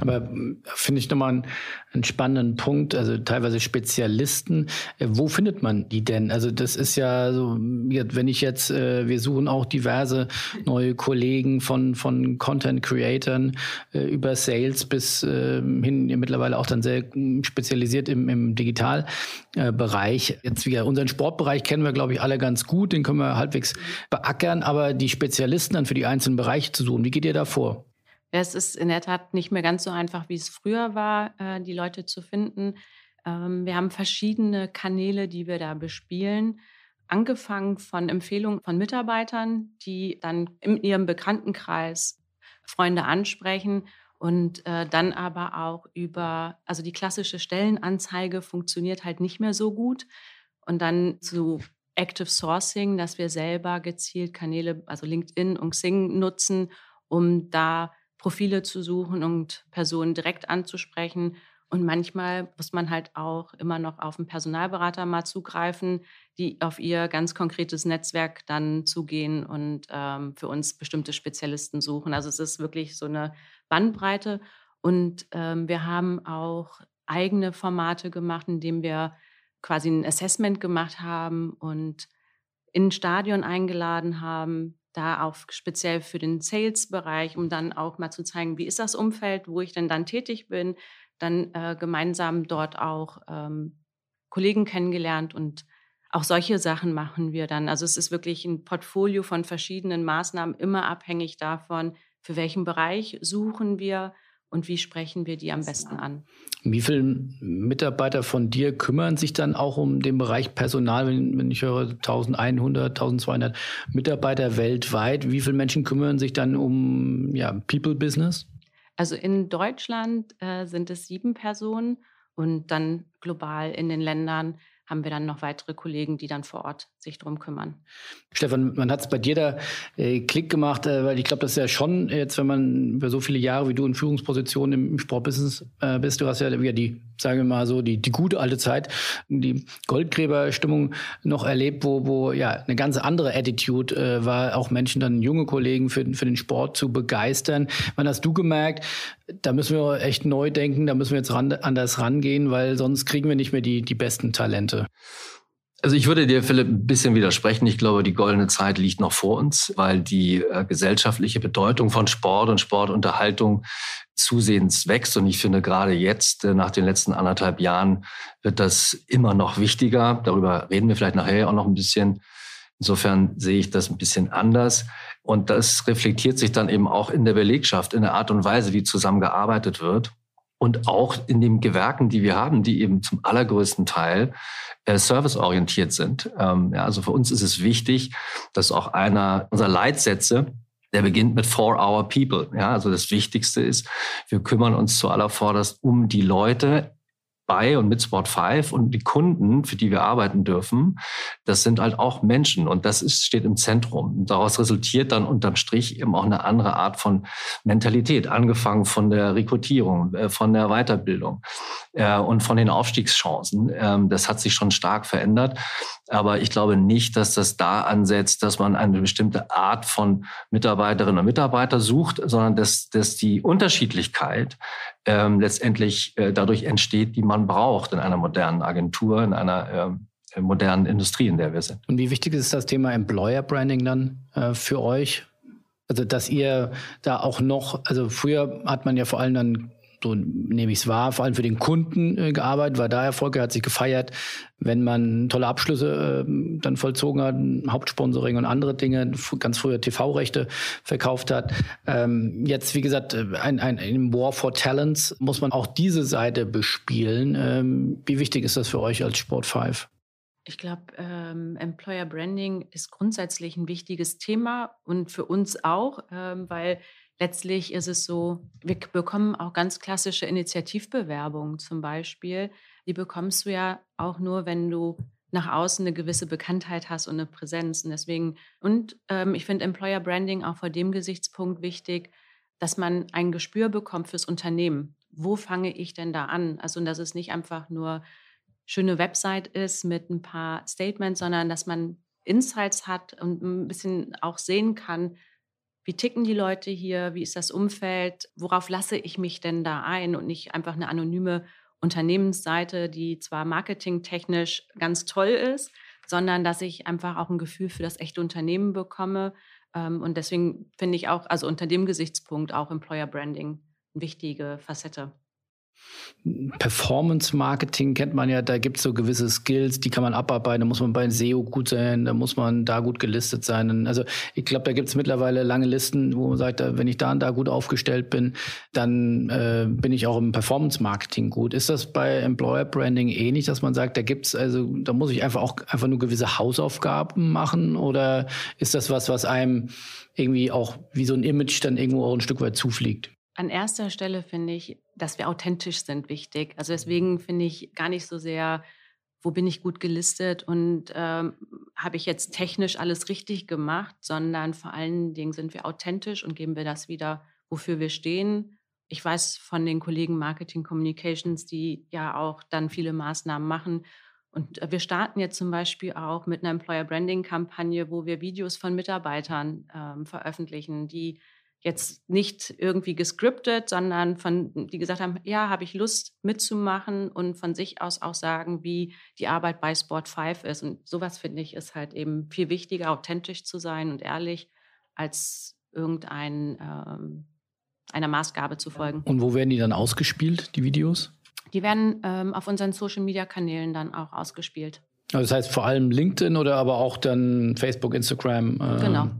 Aber äh, finde ich nochmal einen, einen spannenden Punkt, also teilweise Spezialisten. Äh, wo findet man die denn? Also das ist ja so, wenn ich jetzt, äh, wir suchen auch diverse neue Kollegen von, von Content Creatern über Sales bis ähm, hin mittlerweile auch dann sehr hm, spezialisiert im, im Digitalbereich. Jetzt wieder unseren Sportbereich kennen wir, glaube ich, alle ganz gut, den können wir halbwegs beackern, aber die Spezialisten dann für die einzelnen Bereiche zu suchen, wie geht ihr da vor? Es ist in der Tat nicht mehr ganz so einfach, wie es früher war, äh, die Leute zu finden. Ähm, wir haben verschiedene Kanäle, die wir da bespielen. Angefangen von Empfehlungen von Mitarbeitern, die dann in ihrem Bekanntenkreis Freunde ansprechen und äh, dann aber auch über, also die klassische Stellenanzeige funktioniert halt nicht mehr so gut. Und dann zu Active Sourcing, dass wir selber gezielt Kanäle, also LinkedIn und Xing nutzen, um da Profile zu suchen und Personen direkt anzusprechen. Und manchmal muss man halt auch immer noch auf einen Personalberater mal zugreifen, die auf ihr ganz konkretes Netzwerk dann zugehen und ähm, für uns bestimmte Spezialisten suchen. Also es ist wirklich so eine Bandbreite. Und ähm, wir haben auch eigene Formate gemacht, indem wir quasi ein Assessment gemacht haben und in ein Stadion eingeladen haben, da auch speziell für den Sales-Bereich, um dann auch mal zu zeigen, wie ist das Umfeld, wo ich denn dann tätig bin, dann äh, gemeinsam dort auch ähm, Kollegen kennengelernt und auch solche Sachen machen wir dann. Also es ist wirklich ein Portfolio von verschiedenen Maßnahmen, immer abhängig davon, für welchen Bereich suchen wir und wie sprechen wir die am besten an. Wie viele Mitarbeiter von dir kümmern sich dann auch um den Bereich Personal, wenn, wenn ich höre 1100, 1200 Mitarbeiter weltweit? Wie viele Menschen kümmern sich dann um ja, People Business? Also in Deutschland äh, sind es sieben Personen und dann global in den Ländern haben wir dann noch weitere Kollegen, die dann vor Ort sich drum kümmern. Stefan, man hat es bei dir da äh, Klick gemacht, äh, weil ich glaube, das ist ja schon jetzt, wenn man über so viele Jahre wie du in Führungspositionen im, im Sportbusiness äh, bist, du hast ja wieder die, sagen wir mal so, die, die gute alte Zeit, die Goldgräberstimmung noch erlebt, wo, wo ja eine ganz andere Attitude äh, war, auch Menschen dann junge Kollegen für, für den Sport zu begeistern. Wann hast du gemerkt, da müssen wir echt neu denken, da müssen wir jetzt ran, anders rangehen, weil sonst kriegen wir nicht mehr die, die besten Talente? Also ich würde dir, Philipp, ein bisschen widersprechen. Ich glaube, die goldene Zeit liegt noch vor uns, weil die äh, gesellschaftliche Bedeutung von Sport und Sportunterhaltung zusehends wächst. Und ich finde, gerade jetzt, äh, nach den letzten anderthalb Jahren, wird das immer noch wichtiger. Darüber reden wir vielleicht nachher auch noch ein bisschen. Insofern sehe ich das ein bisschen anders. Und das reflektiert sich dann eben auch in der Belegschaft, in der Art und Weise, wie zusammengearbeitet wird und auch in den Gewerken, die wir haben, die eben zum allergrößten Teil äh, serviceorientiert sind. Ähm, ja, also für uns ist es wichtig, dass auch einer unserer Leitsätze, der beginnt mit For Our People. Ja, also das Wichtigste ist, wir kümmern uns zuallervorderst um die Leute bei und mit Sport 5 und die Kunden, für die wir arbeiten dürfen, das sind halt auch Menschen und das ist, steht im Zentrum. Und daraus resultiert dann unterm Strich eben auch eine andere Art von Mentalität, angefangen von der Rekrutierung, äh, von der Weiterbildung äh, und von den Aufstiegschancen. Ähm, das hat sich schon stark verändert. Aber ich glaube nicht, dass das da ansetzt, dass man eine bestimmte Art von Mitarbeiterinnen und Mitarbeiter sucht, sondern dass, dass die Unterschiedlichkeit ähm, letztendlich äh, dadurch entsteht, die man braucht in einer modernen Agentur, in einer äh, modernen Industrie, in der wir sind. Und wie wichtig ist das Thema Employer Branding dann äh, für euch? Also, dass ihr da auch noch, also früher hat man ja vor allem dann so nehme ich es wahr, vor allem für den Kunden äh, gearbeitet, war da Erfolge, hat sich gefeiert, wenn man tolle Abschlüsse äh, dann vollzogen hat, Hauptsponsoring und andere Dinge, ganz früher TV-Rechte verkauft hat. Ähm, jetzt, wie gesagt, äh, ein, ein, ein War for Talents muss man auch diese Seite bespielen. Ähm, wie wichtig ist das für euch als Sport 5? Ich glaube, ähm, Employer Branding ist grundsätzlich ein wichtiges Thema und für uns auch, ähm, weil letztlich ist es so, wir bekommen auch ganz klassische Initiativbewerbungen zum Beispiel. Die bekommst du ja auch nur, wenn du nach außen eine gewisse Bekanntheit hast und eine Präsenz. Und deswegen, und ähm, ich finde Employer Branding auch vor dem Gesichtspunkt wichtig, dass man ein Gespür bekommt fürs Unternehmen. Wo fange ich denn da an? Also, dass es nicht einfach nur schöne Website ist mit ein paar Statements, sondern dass man Insights hat und ein bisschen auch sehen kann, wie ticken die Leute hier, wie ist das Umfeld, worauf lasse ich mich denn da ein und nicht einfach eine anonyme Unternehmensseite, die zwar marketingtechnisch ganz toll ist, sondern dass ich einfach auch ein Gefühl für das echte Unternehmen bekomme. Ähm, und deswegen finde ich auch, also unter dem Gesichtspunkt auch Employer Branding eine wichtige Facette. Performance-Marketing kennt man ja, da gibt es so gewisse Skills, die kann man abarbeiten, da muss man bei SEO gut sein, da muss man da gut gelistet sein. Also ich glaube, da gibt es mittlerweile lange Listen, wo man sagt, wenn ich da und da gut aufgestellt bin, dann äh, bin ich auch im Performance-Marketing gut. Ist das bei Employer Branding ähnlich, dass man sagt, da gibt's also, da muss ich einfach auch einfach nur gewisse Hausaufgaben machen oder ist das was, was einem irgendwie auch wie so ein Image dann irgendwo auch ein Stück weit zufliegt? An erster Stelle finde ich, dass wir authentisch sind, wichtig. Also deswegen finde ich gar nicht so sehr, wo bin ich gut gelistet und ähm, habe ich jetzt technisch alles richtig gemacht, sondern vor allen Dingen sind wir authentisch und geben wir das wieder, wofür wir stehen. Ich weiß von den Kollegen Marketing Communications, die ja auch dann viele Maßnahmen machen. Und wir starten jetzt zum Beispiel auch mit einer Employer Branding Kampagne, wo wir Videos von Mitarbeitern ähm, veröffentlichen, die jetzt nicht irgendwie gescriptet, sondern von, die gesagt haben, ja, habe ich Lust mitzumachen und von sich aus auch sagen, wie die Arbeit bei Sport 5 ist. Und sowas finde ich ist halt eben viel wichtiger, authentisch zu sein und ehrlich, als irgendein ähm, einer Maßgabe zu folgen. Und wo werden die dann ausgespielt, die Videos? Die werden ähm, auf unseren Social Media Kanälen dann auch ausgespielt. Also das heißt vor allem LinkedIn oder aber auch dann Facebook, Instagram. Äh genau.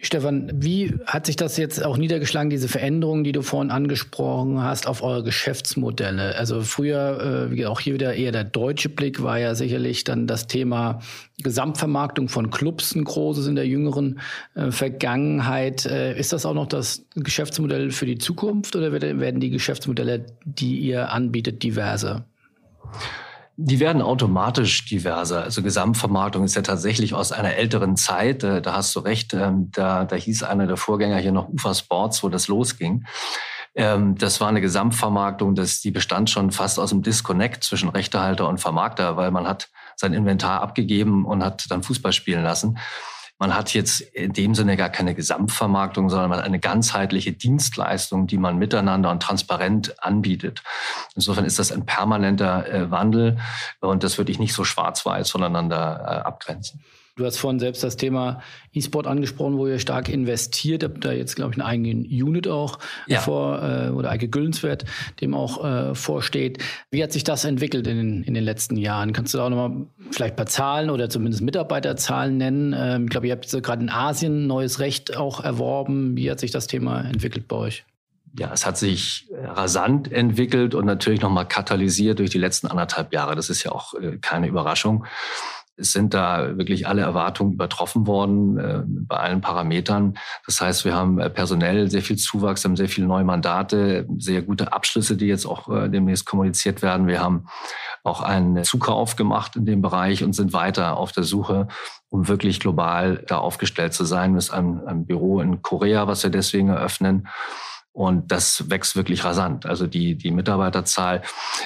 Stefan, wie hat sich das jetzt auch niedergeschlagen, diese Veränderungen, die du vorhin angesprochen hast, auf eure Geschäftsmodelle? Also früher, äh, auch hier wieder eher der deutsche Blick, war ja sicherlich dann das Thema Gesamtvermarktung von Clubs ein großes in der jüngeren äh, Vergangenheit. Äh, ist das auch noch das Geschäftsmodell für die Zukunft oder werden die Geschäftsmodelle, die ihr anbietet, diverser? Die werden automatisch diverser. Also Gesamtvermarktung ist ja tatsächlich aus einer älteren Zeit. Äh, da hast du recht. Ähm, da, da hieß einer der Vorgänger hier noch Ufa Sports, wo das losging. Ähm, das war eine Gesamtvermarktung, das, die bestand schon fast aus dem Disconnect zwischen Rechtehalter und Vermarkter, weil man hat sein Inventar abgegeben und hat dann Fußball spielen lassen. Man hat jetzt in dem Sinne gar keine Gesamtvermarktung, sondern man hat eine ganzheitliche Dienstleistung, die man miteinander und transparent anbietet. Insofern ist das ein permanenter äh, Wandel und das würde ich nicht so schwarz-weiß voneinander äh, abgrenzen. Du hast vorhin selbst das Thema E-Sport angesprochen, wo ihr stark investiert. Habt da jetzt, glaube ich, einen eigenen Unit auch ja. vor, äh, oder Eike Güllenswert, dem auch äh, vorsteht. Wie hat sich das entwickelt in den, in den letzten Jahren? Kannst du da auch nochmal vielleicht ein paar Zahlen oder zumindest Mitarbeiterzahlen nennen? Ähm, ich glaube, ihr habt gerade in Asien neues Recht auch erworben. Wie hat sich das Thema entwickelt bei euch? ja, es hat sich rasant entwickelt und natürlich nochmal katalysiert durch die letzten anderthalb Jahre. Das ist ja auch äh, keine Überraschung. Es sind da wirklich alle Erwartungen übertroffen worden äh, bei allen Parametern. Das heißt, wir haben äh, personell sehr viel Zuwachs, haben sehr viele neue Mandate, sehr gute Abschlüsse, die jetzt auch äh, demnächst kommuniziert werden. Wir haben auch einen Zukauf gemacht in dem Bereich und sind weiter auf der Suche, um wirklich global da aufgestellt zu sein. Wir haben ein Büro in Korea, was wir deswegen eröffnen. Und das wächst wirklich rasant. Also die, die Mitarbeiterzahl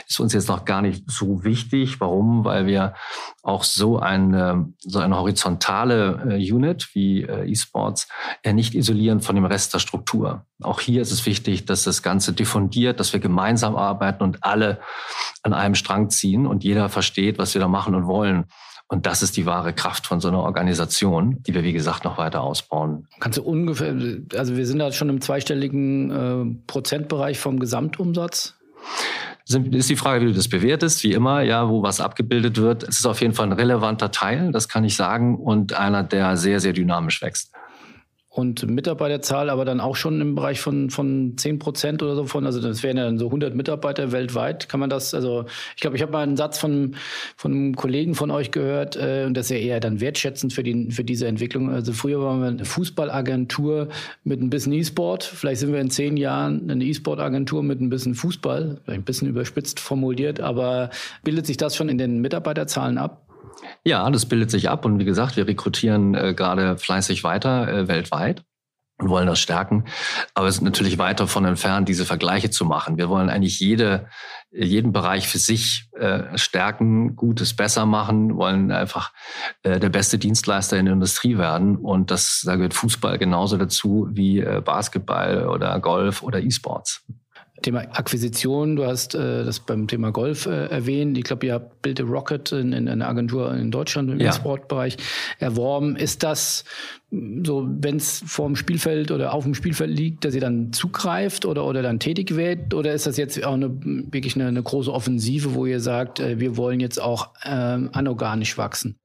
ist uns jetzt noch gar nicht so wichtig. Warum? Weil wir auch so eine, so eine horizontale äh, Unit wie äh, E-Sports ja nicht isolieren von dem Rest der Struktur. Auch hier ist es wichtig, dass das Ganze diffundiert, dass wir gemeinsam arbeiten und alle an einem Strang ziehen und jeder versteht, was wir da machen und wollen. Und das ist die wahre Kraft von so einer Organisation, die wir, wie gesagt, noch weiter ausbauen. Kannst du ungefähr, also wir sind da schon im zweistelligen äh, Prozentbereich vom Gesamtumsatz? ist die Frage, wie du das bewertest, wie immer, ja, wo was abgebildet wird. Es ist auf jeden Fall ein relevanter Teil, das kann ich sagen, und einer, der sehr, sehr dynamisch wächst und Mitarbeiterzahl aber dann auch schon im Bereich von, von 10 Prozent oder so von, also das wären ja dann so 100 Mitarbeiter weltweit. Kann man das, also ich glaube, ich habe mal einen Satz von, von einem Kollegen von euch gehört äh, und das ist ja eher dann wertschätzend für, die, für diese Entwicklung. Also früher waren wir eine Fußballagentur mit ein bisschen E-Sport. Vielleicht sind wir in zehn Jahren eine E-Sport-Agentur mit ein bisschen Fußball, ein bisschen überspitzt formuliert, aber bildet sich das schon in den Mitarbeiterzahlen ab? Ja, das bildet sich ab und wie gesagt, wir rekrutieren äh, gerade fleißig weiter äh, weltweit und wollen das stärken. Aber es ist natürlich weit davon entfernt, diese Vergleiche zu machen. Wir wollen eigentlich jede, jeden Bereich für sich äh, stärken, Gutes besser machen, wollen einfach äh, der beste Dienstleister in der Industrie werden. Und das, da gehört Fußball genauso dazu wie äh, Basketball oder Golf oder E-Sports. Thema Akquisition, du hast äh, das beim Thema Golf äh, erwähnt. Ich glaube, ihr habt Build a Rocket in, in einer Agentur in Deutschland im ja. Sportbereich erworben. Ist das so, wenn es vor dem Spielfeld oder auf dem Spielfeld liegt, dass ihr dann zugreift oder, oder dann tätig werdet? Oder ist das jetzt auch eine, wirklich eine, eine große Offensive, wo ihr sagt, äh, wir wollen jetzt auch ähm, anorganisch wachsen?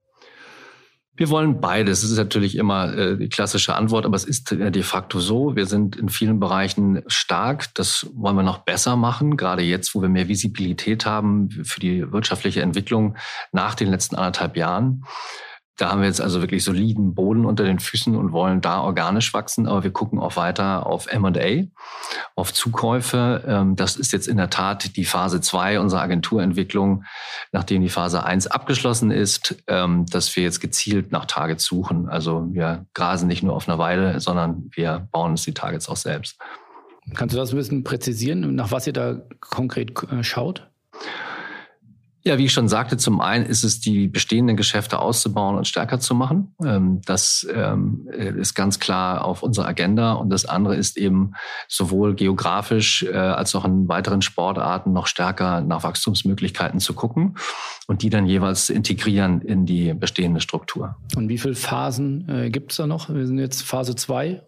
Wir wollen beides. Das ist natürlich immer äh, die klassische Antwort, aber es ist äh, de facto so. Wir sind in vielen Bereichen stark. Das wollen wir noch besser machen, gerade jetzt, wo wir mehr Visibilität haben für die wirtschaftliche Entwicklung nach den letzten anderthalb Jahren. Da haben wir jetzt also wirklich soliden Boden unter den Füßen und wollen da organisch wachsen. Aber wir gucken auch weiter auf M&A, auf Zukäufe. Ähm, das ist jetzt in der Tat die Phase zwei unserer Agenturentwicklung, nachdem die Phase eins abgeschlossen ist, ähm, dass wir jetzt gezielt nach Targets suchen. Also wir grasen nicht nur auf einer Weide, sondern wir bauen uns die Targets auch selbst. Kannst du das ein bisschen präzisieren, nach was ihr da konkret äh, schaut? Ja, wie ich schon sagte, zum einen ist es die bestehenden Geschäfte auszubauen und stärker zu machen. Ähm, das ähm, ist ganz klar auf unserer Agenda. Und das andere ist eben sowohl geografisch äh, als auch in weiteren Sportarten noch stärker nach Wachstumsmöglichkeiten zu gucken und die dann jeweils integrieren in die bestehende Struktur. Und wie viele Phasen äh, gibt es da noch? Wir sind jetzt Phase zwei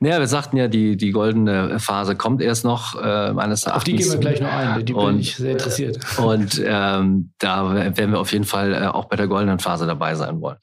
naja, wir sagten ja, die, die goldene Phase kommt erst noch, äh, meines Erachtens. Auf die gehen wir gleich noch ein, die bin und, ich sehr interessiert. (laughs) Und ähm, da werden wir auf jeden Fall äh, auch bei der goldenen Phase dabei sein wollen.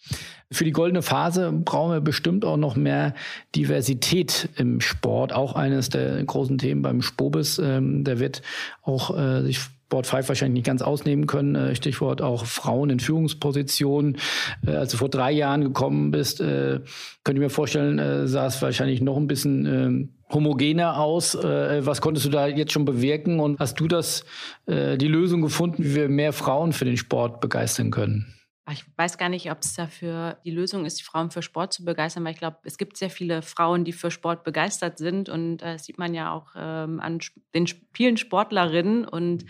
Für die goldene Phase brauchen wir bestimmt auch noch mehr Diversität im Sport. Auch eines der großen Themen beim Spobis. Ähm, der wird auch äh, sich Sport 5 wahrscheinlich nicht ganz ausnehmen können. Äh, Stichwort auch Frauen in Führungspositionen. Äh, als du vor drei Jahren gekommen bist, äh, könnte ich mir vorstellen, sah es wahrscheinlich noch ein bisschen ähm, homogener aus. Was konntest du da jetzt schon bewirken und hast du das, die Lösung gefunden, wie wir mehr Frauen für den Sport begeistern können? Ich weiß gar nicht, ob es dafür die Lösung ist, die Frauen für Sport zu begeistern, weil ich glaube, es gibt sehr viele Frauen, die für Sport begeistert sind und das sieht man ja auch ähm, an den vielen Sportlerinnen und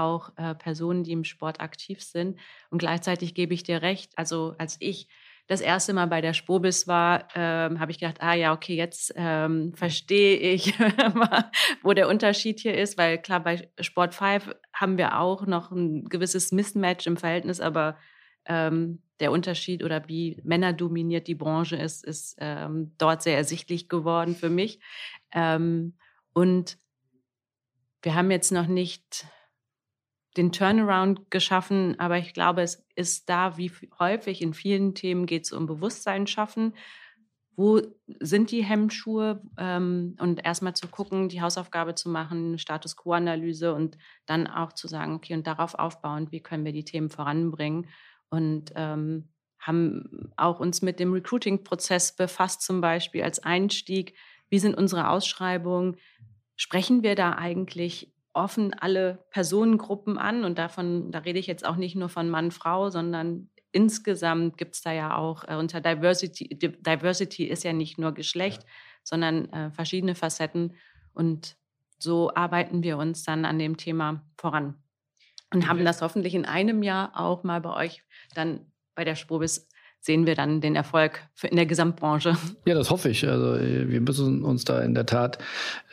auch äh, Personen, die im Sport aktiv sind. Und gleichzeitig gebe ich dir recht, also als ich das erste Mal bei der Spobis war, ähm, habe ich gedacht, ah ja, okay, jetzt ähm, verstehe ich, (laughs) wo der Unterschied hier ist, weil klar, bei Sport 5 haben wir auch noch ein gewisses Mismatch im Verhältnis, aber ähm, der Unterschied oder wie Männer dominiert die Branche ist, ist ähm, dort sehr ersichtlich geworden für mich. Ähm, und wir haben jetzt noch nicht den Turnaround geschaffen, aber ich glaube, es ist da, wie häufig in vielen Themen geht es um Bewusstsein schaffen. Wo sind die Hemmschuhe? Ähm, und erstmal zu gucken, die Hausaufgabe zu machen, Status Quo-Analyse und dann auch zu sagen, okay, und darauf aufbauend, wie können wir die Themen voranbringen? Und ähm, haben auch uns mit dem Recruiting-Prozess befasst, zum Beispiel als Einstieg. Wie sind unsere Ausschreibungen? Sprechen wir da eigentlich offen alle Personengruppen an und davon, da rede ich jetzt auch nicht nur von Mann, Frau, sondern insgesamt gibt es da ja auch äh, unter Diversity, Diversity ist ja nicht nur Geschlecht, ja. sondern äh, verschiedene Facetten. Und so arbeiten wir uns dann an dem Thema voran. Und haben das hoffentlich in einem Jahr auch mal bei euch dann bei der Sprobis sehen wir dann den Erfolg in der Gesamtbranche. Ja, das hoffe ich. Also wir müssen uns da in der Tat,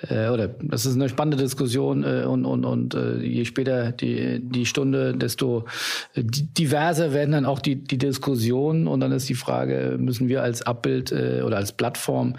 äh, oder das ist eine spannende Diskussion äh, und, und, und äh, je später die, die Stunde, desto äh, diverser werden dann auch die, die Diskussionen und dann ist die Frage, müssen wir als Abbild äh, oder als Plattform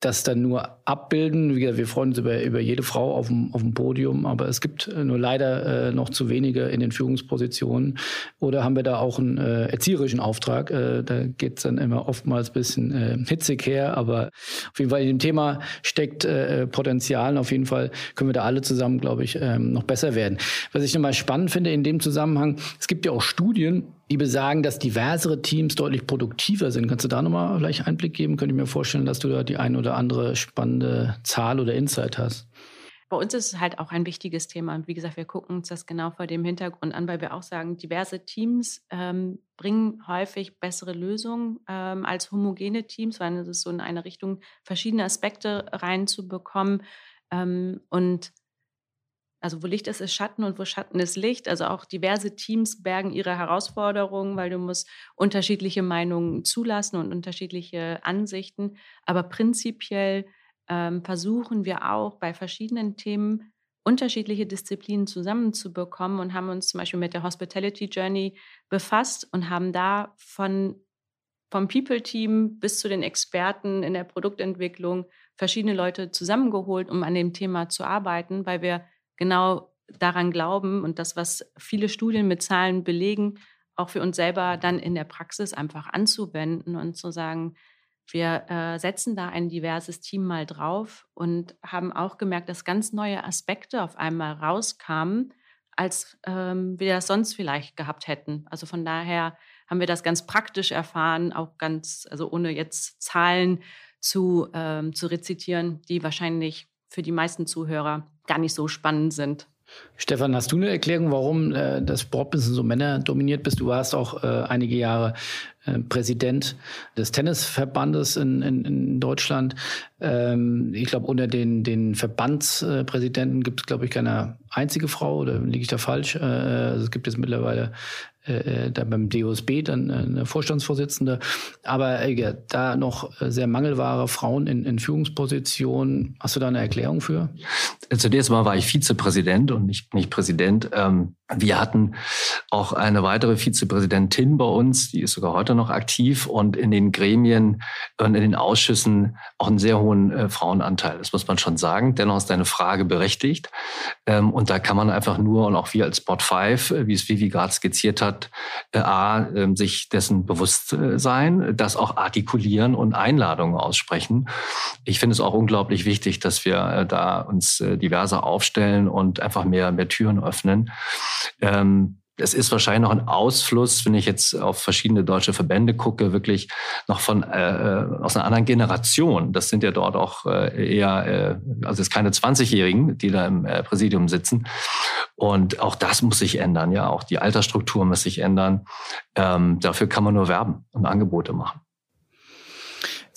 das dann nur abbilden. Wir freuen uns über, über jede Frau auf dem, auf dem Podium, aber es gibt äh, nur leider äh, noch zu wenige in den Führungspositionen. Oder haben wir da auch einen äh, erzieherischen Auftrag? Äh, da geht es dann immer oftmals ein bisschen äh, hitzig her, aber auf jeden Fall in dem Thema steckt äh, Potenzial. Und auf jeden Fall können wir da alle zusammen, glaube ich, ähm, noch besser werden. Was ich nochmal spannend finde in dem Zusammenhang, es gibt ja auch Studien, die besagen, dass diversere Teams deutlich produktiver sind. Kannst du da nochmal vielleicht Einblick geben? Könnte ich mir vorstellen, dass du da die ein oder andere spannende Zahl oder Insight hast. Bei uns ist es halt auch ein wichtiges Thema. Und wie gesagt, wir gucken uns das genau vor dem Hintergrund an, weil wir auch sagen, diverse Teams ähm, bringen häufig bessere Lösungen ähm, als homogene Teams, weil es ist so in eine Richtung verschiedene Aspekte reinzubekommen. Ähm, und also wo Licht ist, ist Schatten und wo Schatten ist Licht. Also auch diverse Teams bergen ihre Herausforderungen, weil du musst unterschiedliche Meinungen zulassen und unterschiedliche Ansichten. Aber prinzipiell ähm, versuchen wir auch bei verschiedenen Themen unterschiedliche Disziplinen zusammenzubekommen und haben uns zum Beispiel mit der Hospitality Journey befasst und haben da von vom People-Team bis zu den Experten in der Produktentwicklung verschiedene Leute zusammengeholt, um an dem Thema zu arbeiten, weil wir genau daran glauben und das, was viele Studien mit Zahlen belegen, auch für uns selber dann in der Praxis einfach anzuwenden und zu sagen, wir äh, setzen da ein diverses Team mal drauf und haben auch gemerkt, dass ganz neue Aspekte auf einmal rauskamen, als ähm, wir das sonst vielleicht gehabt hätten. Also von daher haben wir das ganz praktisch erfahren, auch ganz, also ohne jetzt Zahlen zu, ähm, zu rezitieren, die wahrscheinlich für die meisten Zuhörer gar nicht so spannend sind. Stefan, hast du eine Erklärung, warum äh, das Sportbusiness so männerdominiert bist? Du warst auch äh, einige Jahre äh, Präsident des Tennisverbandes in, in, in Deutschland. Ähm, ich glaube, unter den, den Verbandspräsidenten gibt es, glaube ich, keine einzige Frau, oder liege ich da falsch? Also es gibt jetzt mittlerweile äh, da beim DOSB dann äh, eine Vorstandsvorsitzende. Aber äh, da noch äh, sehr mangelware Frauen in, in Führungspositionen. Hast du da eine Erklärung für? Zunächst mal war ich Vizepräsident und nicht, nicht Präsident. Ähm, wir hatten auch eine weitere Vizepräsidentin bei uns, die ist sogar heute noch aktiv und in den Gremien und in den Ausschüssen auch einen sehr hohen äh, Frauenanteil. Das muss man schon sagen. Dennoch ist deine Frage berechtigt. Ähm, und da kann man einfach nur, und auch wir als Spot 5, äh, wie es Vivi gerade skizziert hat, äh, A, äh, sich dessen bewusst äh, sein, das auch artikulieren und Einladungen aussprechen. Ich finde es auch unglaublich wichtig, dass wir äh, da uns diverser aufstellen und einfach mehr, mehr Türen öffnen. Ähm, es ist wahrscheinlich noch ein Ausfluss, wenn ich jetzt auf verschiedene deutsche Verbände gucke, wirklich noch von äh, äh aus einer anderen Generation. Das sind ja dort auch äh, eher, äh, also es keine 20-Jährigen, die da im äh, Präsidium sitzen. Und auch das muss sich ändern, ja, auch die Altersstruktur muss sich ändern. Ähm, dafür kann man nur werben und Angebote machen.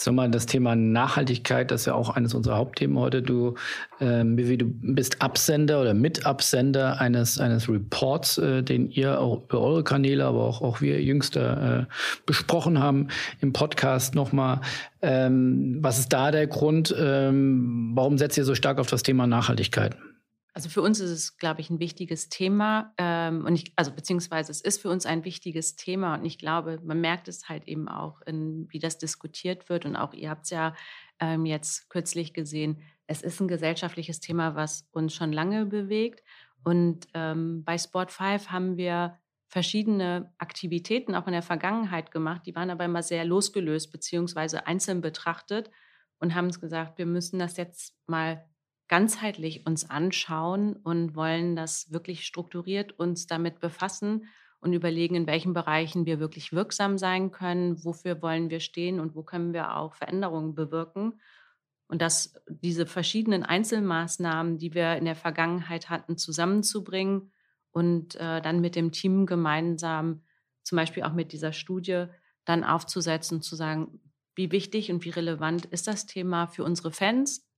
Sag mal, das Thema Nachhaltigkeit, das ist ja auch eines unserer Hauptthemen heute. Du, ähm, du bist Absender oder Mitabsender eines, eines Reports, äh, den ihr auch über eure Kanäle, aber auch, auch wir jüngster äh, besprochen haben im Podcast nochmal. Ähm, was ist da der Grund? Ähm, warum setzt ihr so stark auf das Thema Nachhaltigkeit? Also für uns ist es, glaube ich, ein wichtiges Thema. Ähm, und ich, also beziehungsweise es ist für uns ein wichtiges Thema. Und ich glaube, man merkt es halt eben auch, in, wie das diskutiert wird. Und auch ihr habt es ja ähm, jetzt kürzlich gesehen, es ist ein gesellschaftliches Thema, was uns schon lange bewegt. Und ähm, bei Sport 5 haben wir verschiedene Aktivitäten auch in der Vergangenheit gemacht. Die waren aber immer sehr losgelöst beziehungsweise einzeln betrachtet und haben gesagt, wir müssen das jetzt mal ganzheitlich uns anschauen und wollen das wirklich strukturiert uns damit befassen und überlegen, in welchen Bereichen wir wirklich wirksam sein können, wofür wollen wir stehen und wo können wir auch Veränderungen bewirken. Und dass diese verschiedenen Einzelmaßnahmen, die wir in der Vergangenheit hatten, zusammenzubringen und äh, dann mit dem Team gemeinsam, zum Beispiel auch mit dieser Studie, dann aufzusetzen, zu sagen, wie wichtig und wie relevant ist das Thema für unsere Fans,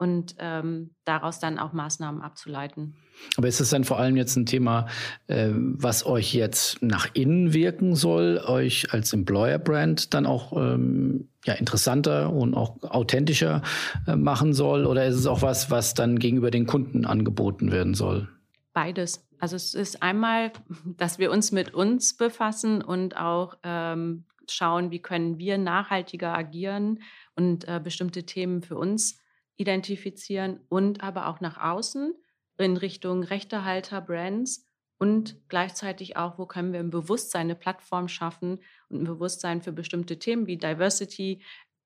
und ähm, daraus dann auch Maßnahmen abzuleiten. Aber ist es dann vor allem jetzt ein Thema, äh, was euch jetzt nach innen wirken soll, euch als Employer-Brand dann auch ähm, ja, interessanter und auch authentischer äh, machen soll? Oder ist es auch was, was dann gegenüber den Kunden angeboten werden soll? Beides. Also es ist einmal, dass wir uns mit uns befassen und auch ähm, schauen, wie können wir nachhaltiger agieren und äh, bestimmte Themen für uns identifizieren und aber auch nach außen in Richtung Rechtehalter, Brands und gleichzeitig auch, wo können wir ein Bewusstsein, eine Plattform schaffen und ein Bewusstsein für bestimmte Themen wie Diversity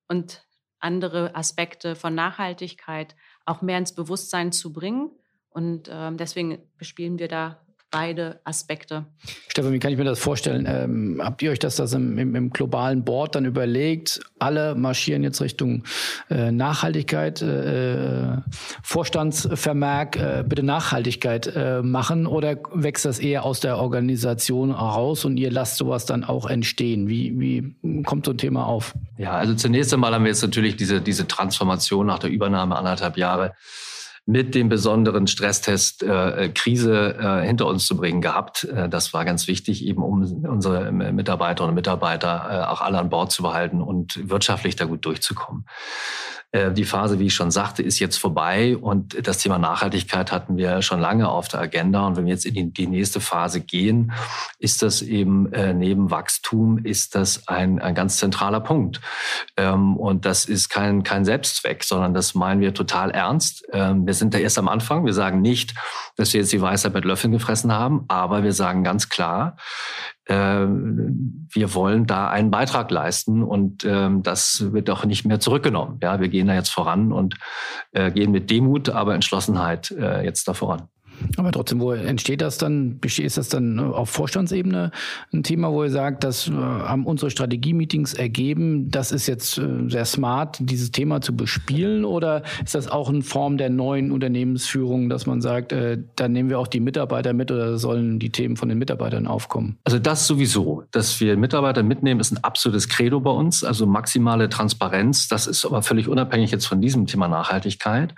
und andere Aspekte von Nachhaltigkeit auch mehr ins Bewusstsein zu bringen. Und ähm, deswegen bespielen wir da beide Aspekte. Stefan, wie kann ich mir das vorstellen? Ähm, habt ihr euch das, das im, im, im, globalen Board dann überlegt? Alle marschieren jetzt Richtung äh, Nachhaltigkeit, äh, Vorstandsvermerk, äh, bitte Nachhaltigkeit äh, machen oder wächst das eher aus der Organisation heraus und ihr lasst sowas dann auch entstehen? Wie, wie kommt so ein Thema auf? Ja, also zunächst einmal haben wir jetzt natürlich diese, diese Transformation nach der Übernahme anderthalb Jahre mit dem besonderen Stresstest äh, Krise äh, hinter uns zu bringen gehabt. Äh, das war ganz wichtig, eben um unsere Mitarbeiterinnen und Mitarbeiter äh, auch alle an Bord zu behalten und wirtschaftlich da gut durchzukommen. Äh, die Phase, wie ich schon sagte, ist jetzt vorbei und das Thema Nachhaltigkeit hatten wir schon lange auf der Agenda. Und wenn wir jetzt in die, nächste Phase gehen, ist das eben äh, neben Wachstum ist das ein, ein ganz zentraler Punkt. Ähm, und das ist kein, kein Selbstzweck, sondern das meinen wir total ernst. Ähm, wir sind da erst am Anfang. Wir sagen nicht, dass wir jetzt die Weisheit mit Löffeln gefressen haben, aber wir sagen ganz klar, wir wollen da einen Beitrag leisten und ähm, das wird auch nicht mehr zurückgenommen. Ja, wir gehen da jetzt voran und äh, gehen mit Demut, aber Entschlossenheit äh, jetzt da voran. Aber trotzdem, wo entsteht das dann? Ist das dann auf Vorstandsebene ein Thema, wo ihr sagt, das äh, haben unsere Strategie-Meetings ergeben, das ist jetzt äh, sehr smart, dieses Thema zu bespielen? Oder ist das auch eine Form der neuen Unternehmensführung, dass man sagt, äh, dann nehmen wir auch die Mitarbeiter mit oder sollen die Themen von den Mitarbeitern aufkommen? Also das sowieso, dass wir Mitarbeiter mitnehmen, ist ein absolutes Credo bei uns, also maximale Transparenz. Das ist aber völlig unabhängig jetzt von diesem Thema Nachhaltigkeit.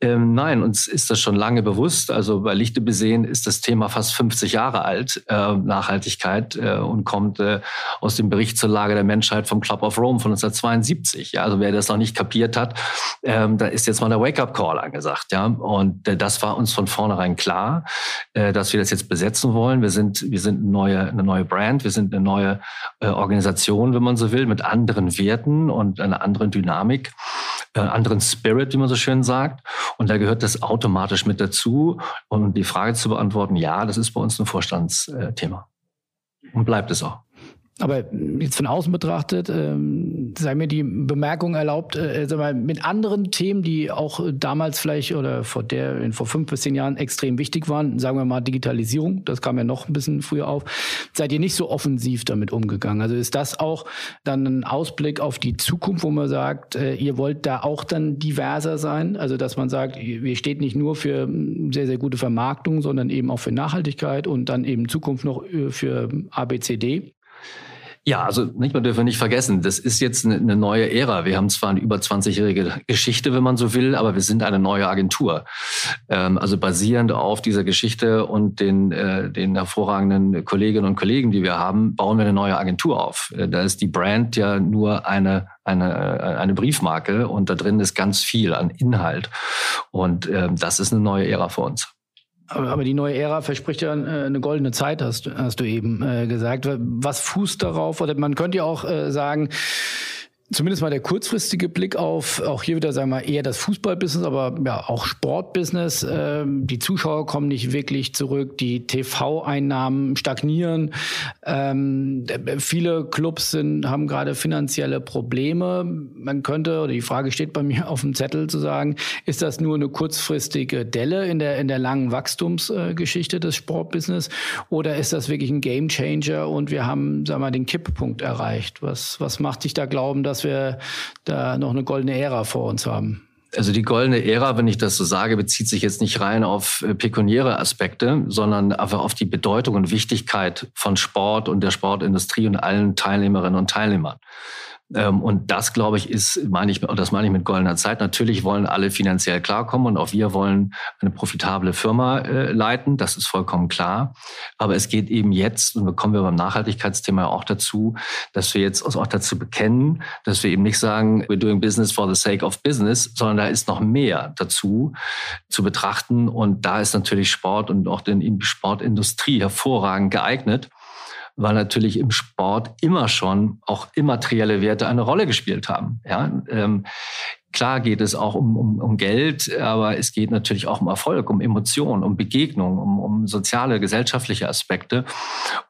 Ähm, nein, uns ist das schon lange bewusst. Also also bei Lichte besehen ist das Thema fast 50 Jahre alt, äh, Nachhaltigkeit, äh, und kommt äh, aus dem Bericht zur Lage der Menschheit vom Club of Rome von 1972. Ja, also wer das noch nicht kapiert hat, ähm, da ist jetzt mal der Wake-up-Call angesagt. Ja, und äh, das war uns von vornherein klar, äh, dass wir das jetzt besetzen wollen. Wir sind, wir sind eine neue, eine neue Brand, wir sind eine neue äh, Organisation, wenn man so will, mit anderen Werten und einer anderen Dynamik, äh, anderen Spirit, wie man so schön sagt. Und da gehört das automatisch mit dazu. Und die Frage zu beantworten, ja, das ist bei uns ein Vorstandsthema. Und bleibt es auch. Aber jetzt von außen betrachtet, ähm, sei mir die Bemerkung erlaubt, äh, sag mal, mit anderen Themen, die auch damals vielleicht oder vor der, vor fünf bis zehn Jahren extrem wichtig waren, sagen wir mal Digitalisierung, das kam ja noch ein bisschen früher auf, seid ihr nicht so offensiv damit umgegangen? Also ist das auch dann ein Ausblick auf die Zukunft, wo man sagt, äh, ihr wollt da auch dann diverser sein? Also dass man sagt, ihr steht nicht nur für sehr, sehr gute Vermarktung, sondern eben auch für Nachhaltigkeit und dann eben Zukunft noch äh, für ABCD? Ja, also nicht, man dürfen nicht vergessen, das ist jetzt eine neue Ära. Wir haben zwar eine über 20-jährige Geschichte, wenn man so will, aber wir sind eine neue Agentur. Ähm, also basierend auf dieser Geschichte und den, äh, den hervorragenden Kolleginnen und Kollegen, die wir haben, bauen wir eine neue Agentur auf. Äh, da ist die Brand ja nur eine eine, äh, eine Briefmarke und da drin ist ganz viel an Inhalt. Und ähm, das ist eine neue Ära für uns. Aber die neue Ära verspricht ja äh, eine goldene Zeit, hast, hast du eben äh, gesagt. Was fußt darauf? Oder man könnte ja auch äh, sagen, Zumindest mal der kurzfristige Blick auf auch hier wieder sagen wir eher das Fußballbusiness, aber ja auch Sportbusiness. Ähm, die Zuschauer kommen nicht wirklich zurück, die TV-Einnahmen stagnieren. Ähm, viele Clubs sind, haben gerade finanzielle Probleme. Man könnte oder die Frage steht bei mir (laughs) auf dem Zettel zu sagen: Ist das nur eine kurzfristige Delle in der in der langen Wachstumsgeschichte des Sportbusiness oder ist das wirklich ein Gamechanger und wir haben sagen wir den Kipppunkt erreicht? Was was macht dich da glauben, dass dass wir da noch eine goldene Ära vor uns haben. Also die goldene Ära, wenn ich das so sage, bezieht sich jetzt nicht rein auf äh, pekuniäre Aspekte, sondern einfach auf die Bedeutung und Wichtigkeit von Sport und der Sportindustrie und allen Teilnehmerinnen und Teilnehmern. Ähm, und das, glaube ich, ist, meine ich, das meine ich mit goldener Zeit. Natürlich wollen alle finanziell klarkommen und auch wir wollen eine profitable Firma äh, leiten. Das ist vollkommen klar. Aber es geht eben jetzt, und kommen wir beim Nachhaltigkeitsthema auch dazu, dass wir jetzt uns auch dazu bekennen, dass wir eben nicht sagen, we're doing business for the sake of business, sondern da ist noch mehr dazu zu betrachten. Und da ist natürlich Sport und auch die Sportindustrie hervorragend geeignet weil natürlich im Sport immer schon auch immaterielle Werte eine Rolle gespielt haben. Ja, ähm, klar geht es auch um, um, um Geld, aber es geht natürlich auch um Erfolg, um Emotionen, um Begegnung, um, um soziale, gesellschaftliche Aspekte.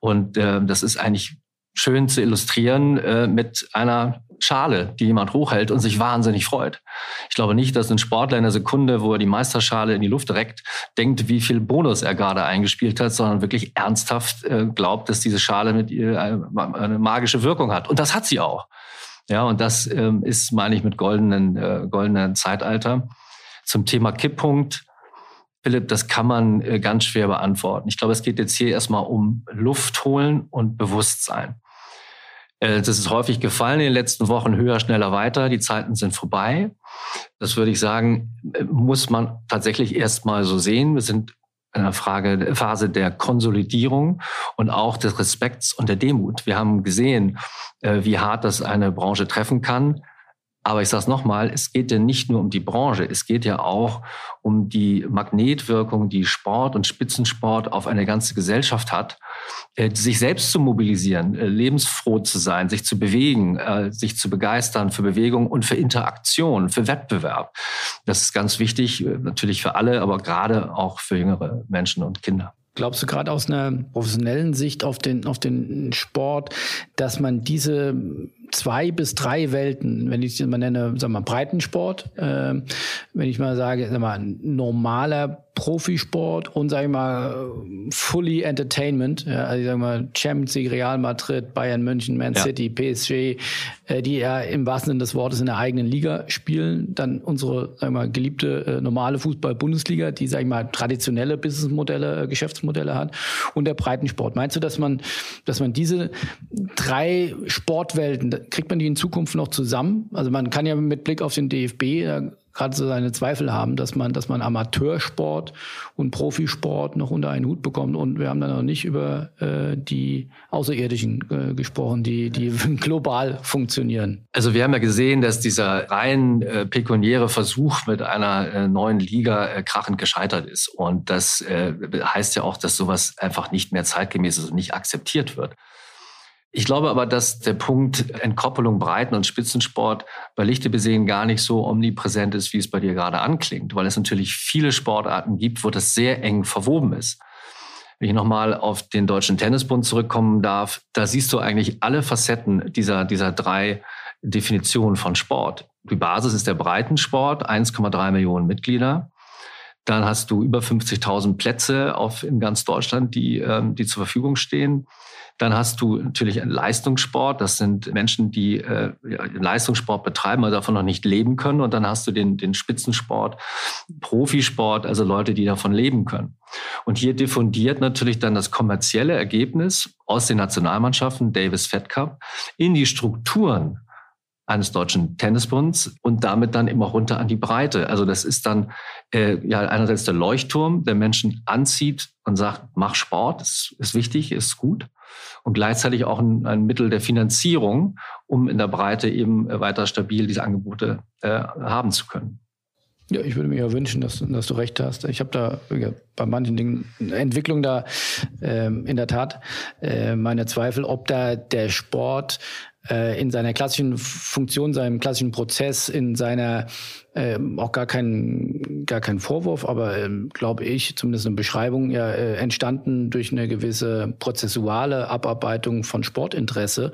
Und äh, das ist eigentlich schön zu illustrieren äh, mit einer Schale, die jemand hochhält und sich wahnsinnig freut. Ich glaube nicht, dass ein Sportler in der Sekunde, wo er die Meisterschale in die Luft reckt, denkt, wie viel Bonus er gerade eingespielt hat, sondern wirklich ernsthaft äh, glaubt, dass diese Schale mit ihr eine magische Wirkung hat. Und das hat sie auch. Ja, und das ähm, ist, meine ich, mit goldenen, äh, goldenen Zeitalter. Zum Thema Kipppunkt. Philipp, das kann man äh, ganz schwer beantworten. Ich glaube, es geht jetzt hier erstmal um Luft holen und Bewusstsein. Äh, das ist häufig gefallen in den letzten Wochen, höher, schneller, weiter. Die Zeiten sind vorbei. Das würde ich sagen, äh, muss man tatsächlich erst mal so sehen. Wir sind in einer Frage, Phase der Konsolidierung und auch des Respekts und der Demut. Wir haben gesehen, äh, wie hart das eine Branche treffen kann. Aber ich sage es nochmal, es geht ja nicht nur um die Branche, es geht ja auch um die Magnetwirkung, die Sport und Spitzensport auf eine ganze Gesellschaft hat, äh, sich selbst zu mobilisieren, äh, lebensfroh zu sein, sich zu bewegen, äh, sich zu begeistern für Bewegung und für Interaktion, für Wettbewerb. Das ist ganz wichtig, natürlich für alle, aber gerade auch für jüngere Menschen und Kinder. Glaubst du gerade aus einer professionellen Sicht auf den, auf den Sport, dass man diese zwei bis drei Welten, wenn ich es mal nenne, sag mal Breitensport, äh, wenn ich mal sage, sag mal normaler Profisport und sage ich mal fully Entertainment, ja, also ich sag mal Champions League, Real Madrid, Bayern München, Man ja. City, PSG, äh, die ja im wahrsten Sinne des Wortes in der eigenen Liga spielen, dann unsere sag ich mal geliebte äh, normale Fußball-Bundesliga, die sag ich mal traditionelle Businessmodelle, äh, Geschäftsmodelle hat und der Breitensport. Meinst du, dass man, dass man diese drei Sportwelten kriegt man die in Zukunft noch zusammen? Also man kann ja mit Blick auf den DFB gerade so seine Zweifel haben, dass man, dass man Amateursport und Profisport noch unter einen Hut bekommt. Und wir haben dann noch nicht über äh, die Außerirdischen äh, gesprochen, die, die (laughs) global funktionieren. Also wir haben ja gesehen, dass dieser rein äh, pekuniäre Versuch mit einer äh, neuen Liga äh, krachend gescheitert ist. Und das äh, heißt ja auch, dass sowas einfach nicht mehr zeitgemäß ist und nicht akzeptiert wird. Ich glaube aber, dass der Punkt Entkoppelung Breiten- und Spitzensport bei Lichte besehen gar nicht so omnipräsent ist, wie es bei dir gerade anklingt, weil es natürlich viele Sportarten gibt, wo das sehr eng verwoben ist. Wenn ich nochmal auf den Deutschen Tennisbund zurückkommen darf, da siehst du eigentlich alle Facetten dieser, dieser drei Definitionen von Sport. Die Basis ist der Breitensport, 1,3 Millionen Mitglieder. Dann hast du über 50.000 Plätze auf, in ganz Deutschland, die, ähm, die zur Verfügung stehen. Dann hast du natürlich einen Leistungssport. Das sind Menschen, die äh, Leistungssport betreiben, aber davon noch nicht leben können. Und dann hast du den, den Spitzensport, Profisport, also Leute, die davon leben können. Und hier diffundiert natürlich dann das kommerzielle Ergebnis aus den Nationalmannschaften, Davis Fed Cup, in die Strukturen eines deutschen Tennisbunds und damit dann immer runter an die Breite. Also das ist dann äh, ja einerseits der Leuchtturm, der Menschen anzieht und sagt, mach Sport, ist, ist wichtig, ist gut. Und gleichzeitig auch ein, ein, Mittel der Finanzierung, um in der Breite eben weiter stabil diese Angebote äh, haben zu können. Ja, ich würde mir ja wünschen, dass, dass du recht hast. Ich habe da ja, bei manchen Dingen Entwicklung da ähm, in der Tat äh, meine Zweifel, ob da der Sport äh, in seiner klassischen Funktion, seinem klassischen Prozess, in seiner äh, auch gar kein, gar kein Vorwurf, aber äh, glaube ich, zumindest eine Beschreibung, ja, äh, entstanden durch eine gewisse prozessuale Abarbeitung von Sportinteresse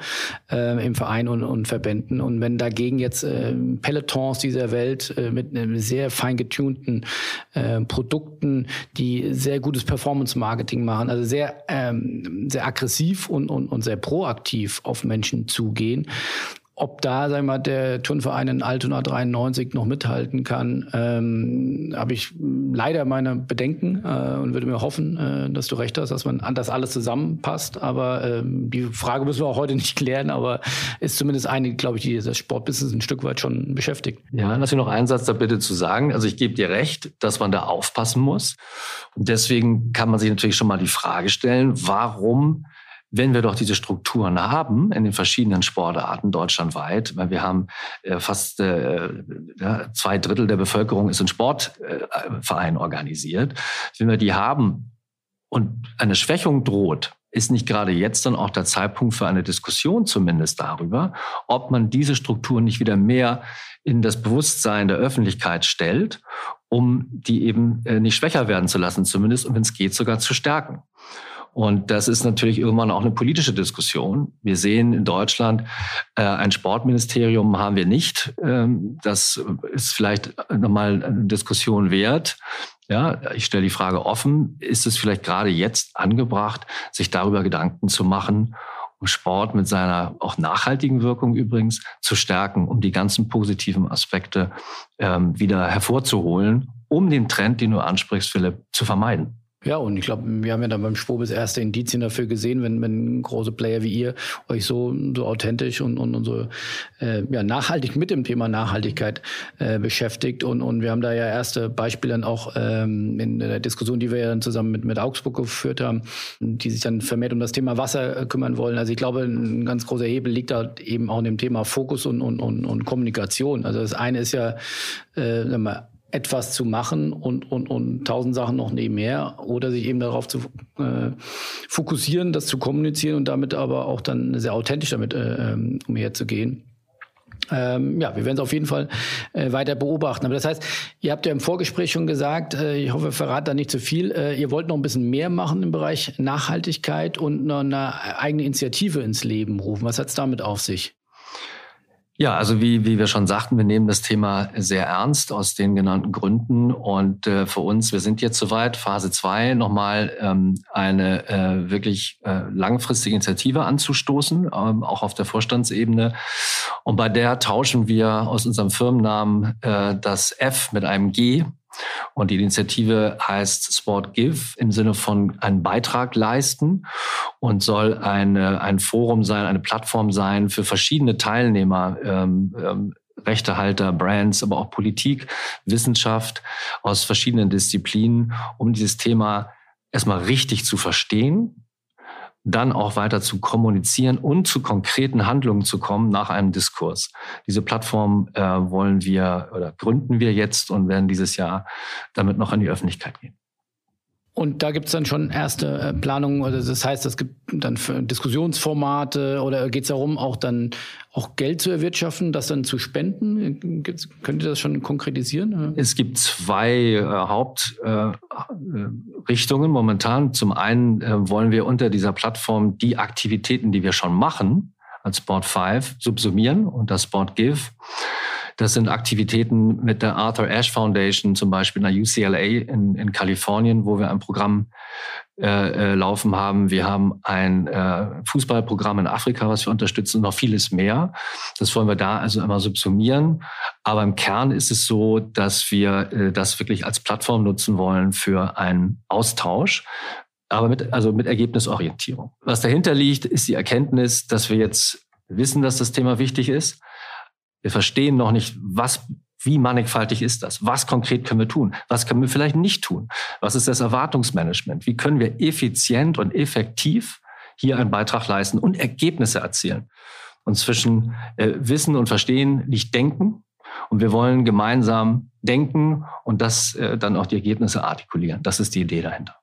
äh, im Verein und, und Verbänden. Und wenn dagegen jetzt äh, Pelotons dieser Welt äh, mit einem sehr fein getunten äh, Produkten, die sehr gutes Performance-Marketing machen, also sehr, ähm, sehr aggressiv und, und, und sehr proaktiv auf Menschen zugehen, ob da, sagen wir der Turnverein in Altona 93 noch mithalten kann, ähm, habe ich leider meine Bedenken äh, und würde mir hoffen, äh, dass du recht hast, dass man an das alles zusammenpasst. Aber ähm, die Frage müssen wir auch heute nicht klären, aber ist zumindest eine, glaube ich, die das Sportbusiness ein Stück weit schon beschäftigt. Ja, lass mich noch einen Satz da bitte zu sagen. Also ich gebe dir recht, dass man da aufpassen muss. Und deswegen kann man sich natürlich schon mal die Frage stellen, warum wenn wir doch diese Strukturen haben in den verschiedenen Sportarten deutschlandweit, weil wir haben äh, fast äh, zwei Drittel der Bevölkerung ist in Sportvereinen äh, organisiert, wenn wir die haben und eine Schwächung droht, ist nicht gerade jetzt dann auch der Zeitpunkt für eine Diskussion zumindest darüber, ob man diese Strukturen nicht wieder mehr in das Bewusstsein der Öffentlichkeit stellt, um die eben äh, nicht schwächer werden zu lassen, zumindest und wenn es geht sogar zu stärken. Und das ist natürlich irgendwann auch eine politische Diskussion. Wir sehen in Deutschland äh, ein Sportministerium haben wir nicht. Ähm, das ist vielleicht nochmal eine Diskussion wert. Ja, ich stelle die Frage offen, ist es vielleicht gerade jetzt angebracht, sich darüber Gedanken zu machen, um Sport mit seiner auch nachhaltigen Wirkung übrigens zu stärken, um die ganzen positiven Aspekte ähm, wieder hervorzuholen, um den Trend, den du ansprichst, Philipp, zu vermeiden. Ja, und ich glaube, wir haben ja dann beim Schwobes erste Indizien dafür gesehen, wenn, wenn große Player wie ihr euch so, so authentisch und, und, und so äh, ja, nachhaltig mit dem Thema Nachhaltigkeit äh, beschäftigt. Und, und wir haben da ja erste Beispiele dann auch ähm, in der Diskussion, die wir ja dann zusammen mit, mit Augsburg geführt haben, die sich dann vermehrt um das Thema Wasser äh, kümmern wollen. Also ich glaube, ein ganz großer Hebel liegt da eben auch in dem Thema Fokus und, und, und, und Kommunikation. Also das eine ist ja, äh, etwas zu machen und, und, und tausend Sachen noch nebenher oder sich eben darauf zu äh, fokussieren, das zu kommunizieren und damit aber auch dann sehr authentisch damit äh, ähm, umherzugehen. Ähm, ja, wir werden es auf jeden Fall äh, weiter beobachten. Aber das heißt, ihr habt ja im Vorgespräch schon gesagt, äh, ich hoffe, verrat da nicht zu viel, äh, ihr wollt noch ein bisschen mehr machen im Bereich Nachhaltigkeit und noch eine eigene Initiative ins Leben rufen. Was hat es damit auf sich? Ja, also wie, wie wir schon sagten, wir nehmen das Thema sehr ernst aus den genannten Gründen. Und äh, für uns, wir sind jetzt soweit, Phase zwei nochmal ähm, eine äh, wirklich äh, langfristige Initiative anzustoßen, ähm, auch auf der Vorstandsebene. Und bei der tauschen wir aus unserem Firmennamen äh, das F mit einem G und die Initiative heißt Sport Give im Sinne von einen Beitrag leisten und soll eine, ein Forum sein, eine Plattform sein für verschiedene Teilnehmer, ähm, ähm, Rechtehalter, Brands, aber auch Politik, Wissenschaft aus verschiedenen Disziplinen, um dieses Thema erstmal richtig zu verstehen, dann auch weiter zu kommunizieren und zu konkreten Handlungen zu kommen nach einem Diskurs. Diese Plattform äh, wollen wir oder gründen wir jetzt und werden dieses Jahr damit noch an die Öffentlichkeit gehen. Und da gibt es dann schon erste äh, Planungen, oder das heißt, es gibt dann Diskussionsformate oder geht es darum, auch dann auch Geld zu erwirtschaften, das dann zu spenden? Könnt ihr das schon konkretisieren? Es gibt zwei äh, Hauptrichtungen äh, momentan. Zum einen äh, wollen wir unter dieser Plattform die Aktivitäten, die wir schon machen, als Sport 5 subsumieren und das Sport Give. Das sind Aktivitäten mit der Arthur Ashe Foundation, zum Beispiel in der UCLA in, in Kalifornien, wo wir ein Programm äh, äh, laufen haben. Wir haben ein äh, Fußballprogramm in Afrika, was wir unterstützen, und noch vieles mehr. Das wollen wir da also immer subsumieren. Aber im Kern ist es so, dass wir äh, das wirklich als Plattform nutzen wollen für einen Austausch aber mit, also mit Ergebnisorientierung. Was dahinter liegt, ist die Erkenntnis, dass wir jetzt wissen, dass das Thema wichtig ist. Wir verstehen noch nicht, was wie mannigfaltig ist das? Was konkret können wir tun? Was können wir vielleicht nicht tun? Was ist das Erwartungsmanagement? Wie können wir effizient und effektiv hier einen Beitrag leisten und Ergebnisse erzielen? Und zwischen äh, Wissen und Verstehen liegt Denken. Und wir wollen gemeinsam denken und das äh, dann auch die Ergebnisse artikulieren. Das ist die Idee dahinter.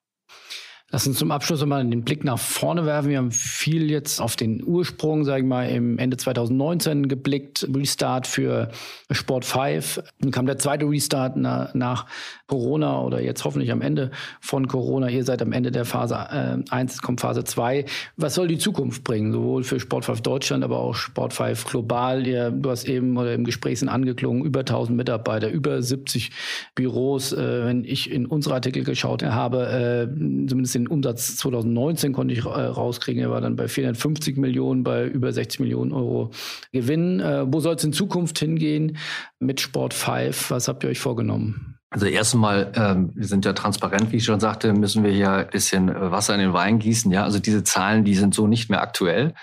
Lass uns zum Abschluss mal den Blick nach vorne werfen. Wir haben viel jetzt auf den Ursprung, sage ich mal, im Ende 2019 geblickt. Restart für Sport 5. Dann kam der zweite Restart nach Corona oder jetzt hoffentlich am Ende von Corona. Ihr seid am Ende der Phase äh, 1, kommt Phase 2. Was soll die Zukunft bringen? Sowohl für Sport 5 Deutschland, aber auch Sport 5 global. Ihr, du hast eben oder im Gespräch sind angeklungen, über 1000 Mitarbeiter, über 70 Büros. Äh, wenn ich in unsere Artikel geschaut habe, äh, zumindest den Umsatz 2019 konnte ich äh, rauskriegen. Er war dann bei 450 Millionen, bei über 60 Millionen Euro Gewinn. Äh, wo soll es in Zukunft hingehen mit Sport 5? Was habt ihr euch vorgenommen? Also erstmal, ähm, wir sind ja transparent, wie ich schon sagte, müssen wir hier ein bisschen Wasser in den Wein gießen. Ja, also diese Zahlen, die sind so nicht mehr aktuell.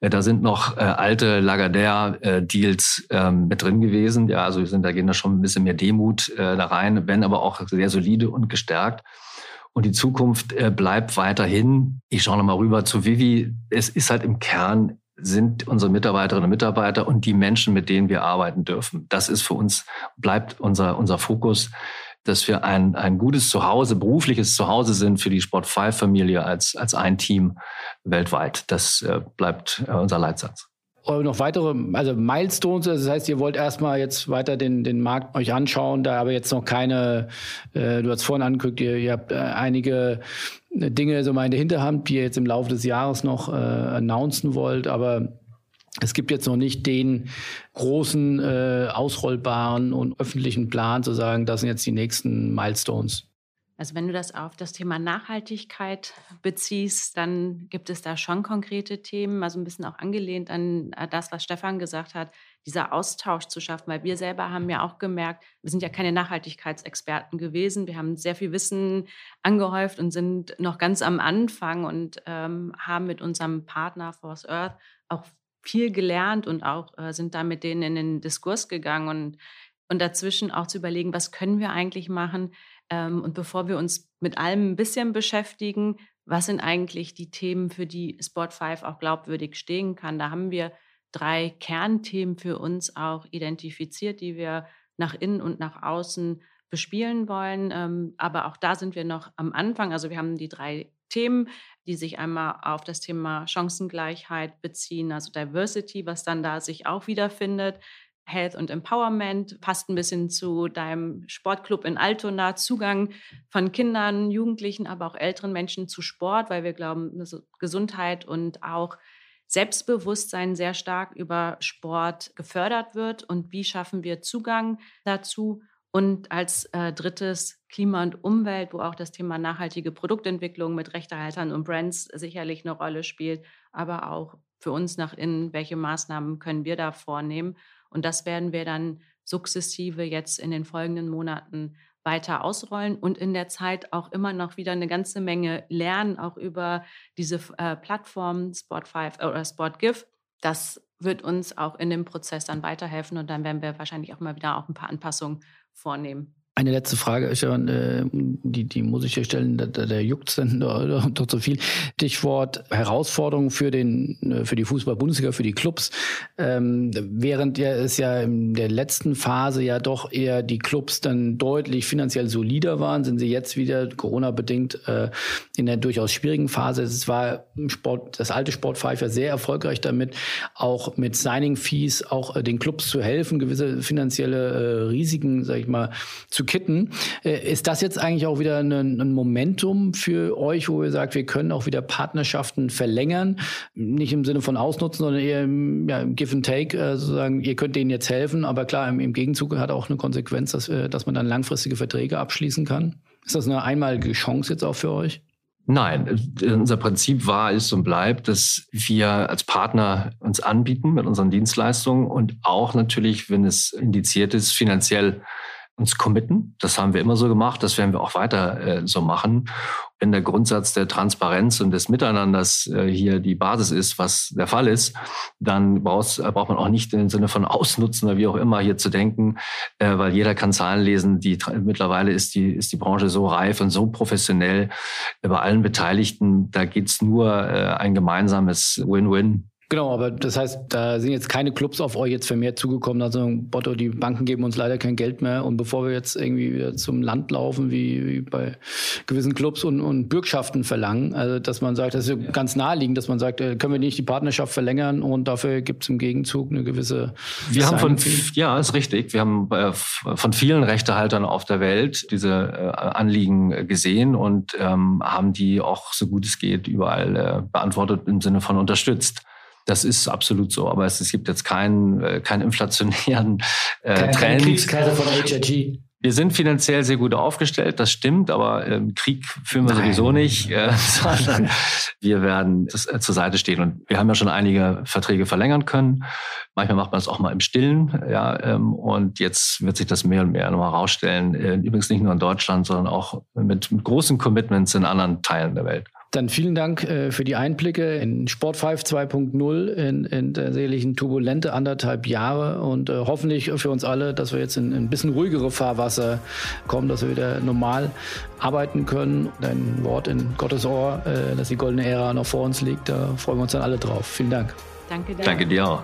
Äh, da sind noch äh, alte Lagardère-Deals äh, mit drin gewesen. Ja, also wir sind da gehen da schon ein bisschen mehr Demut äh, da rein, wenn aber auch sehr solide und gestärkt. Und die Zukunft äh, bleibt weiterhin. Ich schaue nochmal rüber zu Vivi. Es ist halt im Kern sind unsere Mitarbeiterinnen und Mitarbeiter und die Menschen, mit denen wir arbeiten dürfen. Das ist für uns, bleibt unser, unser Fokus, dass wir ein, ein gutes Zuhause, berufliches Zuhause sind für die Sport 5 Familie als, als ein Team weltweit. Das äh, bleibt äh, unser Leitsatz noch weitere, also Milestones, also das heißt, ihr wollt erstmal jetzt weiter den, den Markt euch anschauen, da aber jetzt noch keine, äh, du hast vorhin angeguckt, ihr, ihr habt äh, einige Dinge so mal in der Hinterhand, die ihr jetzt im Laufe des Jahres noch äh, announcen wollt, aber es gibt jetzt noch nicht den großen, äh, ausrollbaren und öffentlichen Plan zu sagen, das sind jetzt die nächsten Milestones. Also wenn du das auf das Thema Nachhaltigkeit beziehst, dann gibt es da schon konkrete Themen, also ein bisschen auch angelehnt an äh, das, was Stefan gesagt hat, dieser Austausch zu schaffen, weil wir selber haben ja auch gemerkt, wir sind ja keine Nachhaltigkeitsexperten gewesen, wir haben sehr viel Wissen angehäuft und sind noch ganz am Anfang und ähm, haben mit unserem Partner Force Earth auch viel gelernt und auch äh, sind da mit denen in den Diskurs gegangen. Und, und dazwischen auch zu überlegen, was können wir eigentlich machen, und bevor wir uns mit allem ein bisschen beschäftigen, was sind eigentlich die Themen, für die Sport 5 auch glaubwürdig stehen kann? Da haben wir drei Kernthemen für uns auch identifiziert, die wir nach innen und nach außen bespielen wollen. Ähm, aber auch da sind wir noch am Anfang. Also wir haben die drei Themen, die sich einmal auf das Thema Chancengleichheit beziehen, also Diversity, was dann da sich auch wiederfindet. Health und Empowerment, passt ein bisschen zu deinem Sportclub in Altona, Zugang von Kindern, Jugendlichen, aber auch älteren Menschen zu Sport, weil wir glauben, Gesundheit und auch Selbstbewusstsein sehr stark über Sport gefördert wird und wie schaffen wir Zugang dazu. Und als äh, drittes Klima und Umwelt, wo auch das Thema nachhaltige Produktentwicklung mit Rechtehaltern und Brands sicherlich eine Rolle spielt, aber auch für uns nach innen, welche Maßnahmen können wir da vornehmen. Und das werden wir dann sukzessive jetzt in den folgenden Monaten weiter ausrollen und in der Zeit auch immer noch wieder eine ganze Menge lernen, auch über diese äh, Plattform Sport5 oder SportGIF. Das wird uns auch in dem Prozess dann weiterhelfen und dann werden wir wahrscheinlich auch mal wieder auch ein paar Anpassungen vornehmen. Eine letzte Frage, Stefan, äh, die, die muss ich dir stellen, da, da juckt es dann (laughs) doch, doch so viel. Stichwort Herausforderungen für, den, äh, für die Fußball-Bundesliga, für die Clubs. Ähm, während ja es ja in der letzten Phase ja doch eher die Clubs dann deutlich finanziell solider waren, sind sie jetzt wieder Corona-bedingt äh, in der durchaus schwierigen Phase. Es war Sport, das alte Sportpfeifer sehr erfolgreich damit, auch mit Signing-Fees auch äh, den Clubs zu helfen, gewisse finanzielle äh, Risiken, sag ich mal, zu kitten. Äh, ist das jetzt eigentlich auch wieder ein, ein, Momentum für euch, wo ihr sagt, wir können auch wieder Partnerschaften verlängern? Nicht im Sinne von ausnutzen, sondern eher im, ja, Give and Take, äh, sozusagen, ihr könnt denen jetzt helfen, aber klar, im, im Gegenzug hat auch eine Konsequenz, dass, äh, dass man dann langfristige Verträge abschließen kann. Ist das eine einmalige Chance jetzt auch für euch? Nein, unser Prinzip war, ist und bleibt, dass wir als Partner uns anbieten mit unseren Dienstleistungen und auch natürlich, wenn es indiziert ist, finanziell uns committen. Das haben wir immer so gemacht, das werden wir auch weiter äh, so machen. Wenn der Grundsatz der Transparenz und des Miteinanders äh, hier die Basis ist, was der Fall ist, dann braucht, äh, braucht man auch nicht im Sinne von Ausnutzen oder wie auch immer hier zu denken, äh, weil jeder kann Zahlen lesen. Die, mittlerweile ist die, ist die Branche so reif und so professionell bei allen Beteiligten. Da geht's nur äh, ein gemeinsames Win-Win Genau, aber das heißt, da sind jetzt keine Clubs auf euch jetzt vermehrt zugekommen, also Botto, die Banken geben uns leider kein Geld mehr. Und bevor wir jetzt irgendwie wieder zum Land laufen, wie, wie bei gewissen Clubs und, und Bürgschaften verlangen, also dass man sagt, das ist ja ganz naheliegend, dass man sagt, äh, können wir nicht die Partnerschaft verlängern und dafür gibt es im Gegenzug eine gewisse Wir haben von, ja, ist richtig, wir haben äh, von vielen Rechtehaltern auf der Welt diese äh, Anliegen gesehen und ähm, haben die auch so gut es geht überall äh, beantwortet im Sinne von unterstützt. Das ist absolut so. Aber es, es gibt jetzt keinen, äh, keinen inflationären äh, Kein, Trend. Kriegskasse von HRG. Wir sind finanziell sehr gut aufgestellt, das stimmt, aber ähm, Krieg führen wir Nein. sowieso nicht, äh, (laughs) sondern wir werden das, äh, zur Seite stehen. Und wir haben ja schon einige Verträge verlängern können. Manchmal macht man das auch mal im Stillen, ja. Ähm, und jetzt wird sich das mehr und mehr nochmal rausstellen. Äh, übrigens nicht nur in Deutschland, sondern auch mit, mit großen Commitments in anderen Teilen der Welt. Dann vielen Dank äh, für die Einblicke in Sport 5 2.0 in, in der sicherlichen turbulente anderthalb Jahre und äh, hoffentlich für uns alle, dass wir jetzt in, in ein bisschen ruhigere Fahrwasser kommen, dass wir wieder normal arbeiten können. Dein Wort in Gottes Ohr, äh, dass die goldene Ära noch vor uns liegt, da freuen wir uns dann alle drauf. Vielen Dank. Danke dir. Danke dir auch.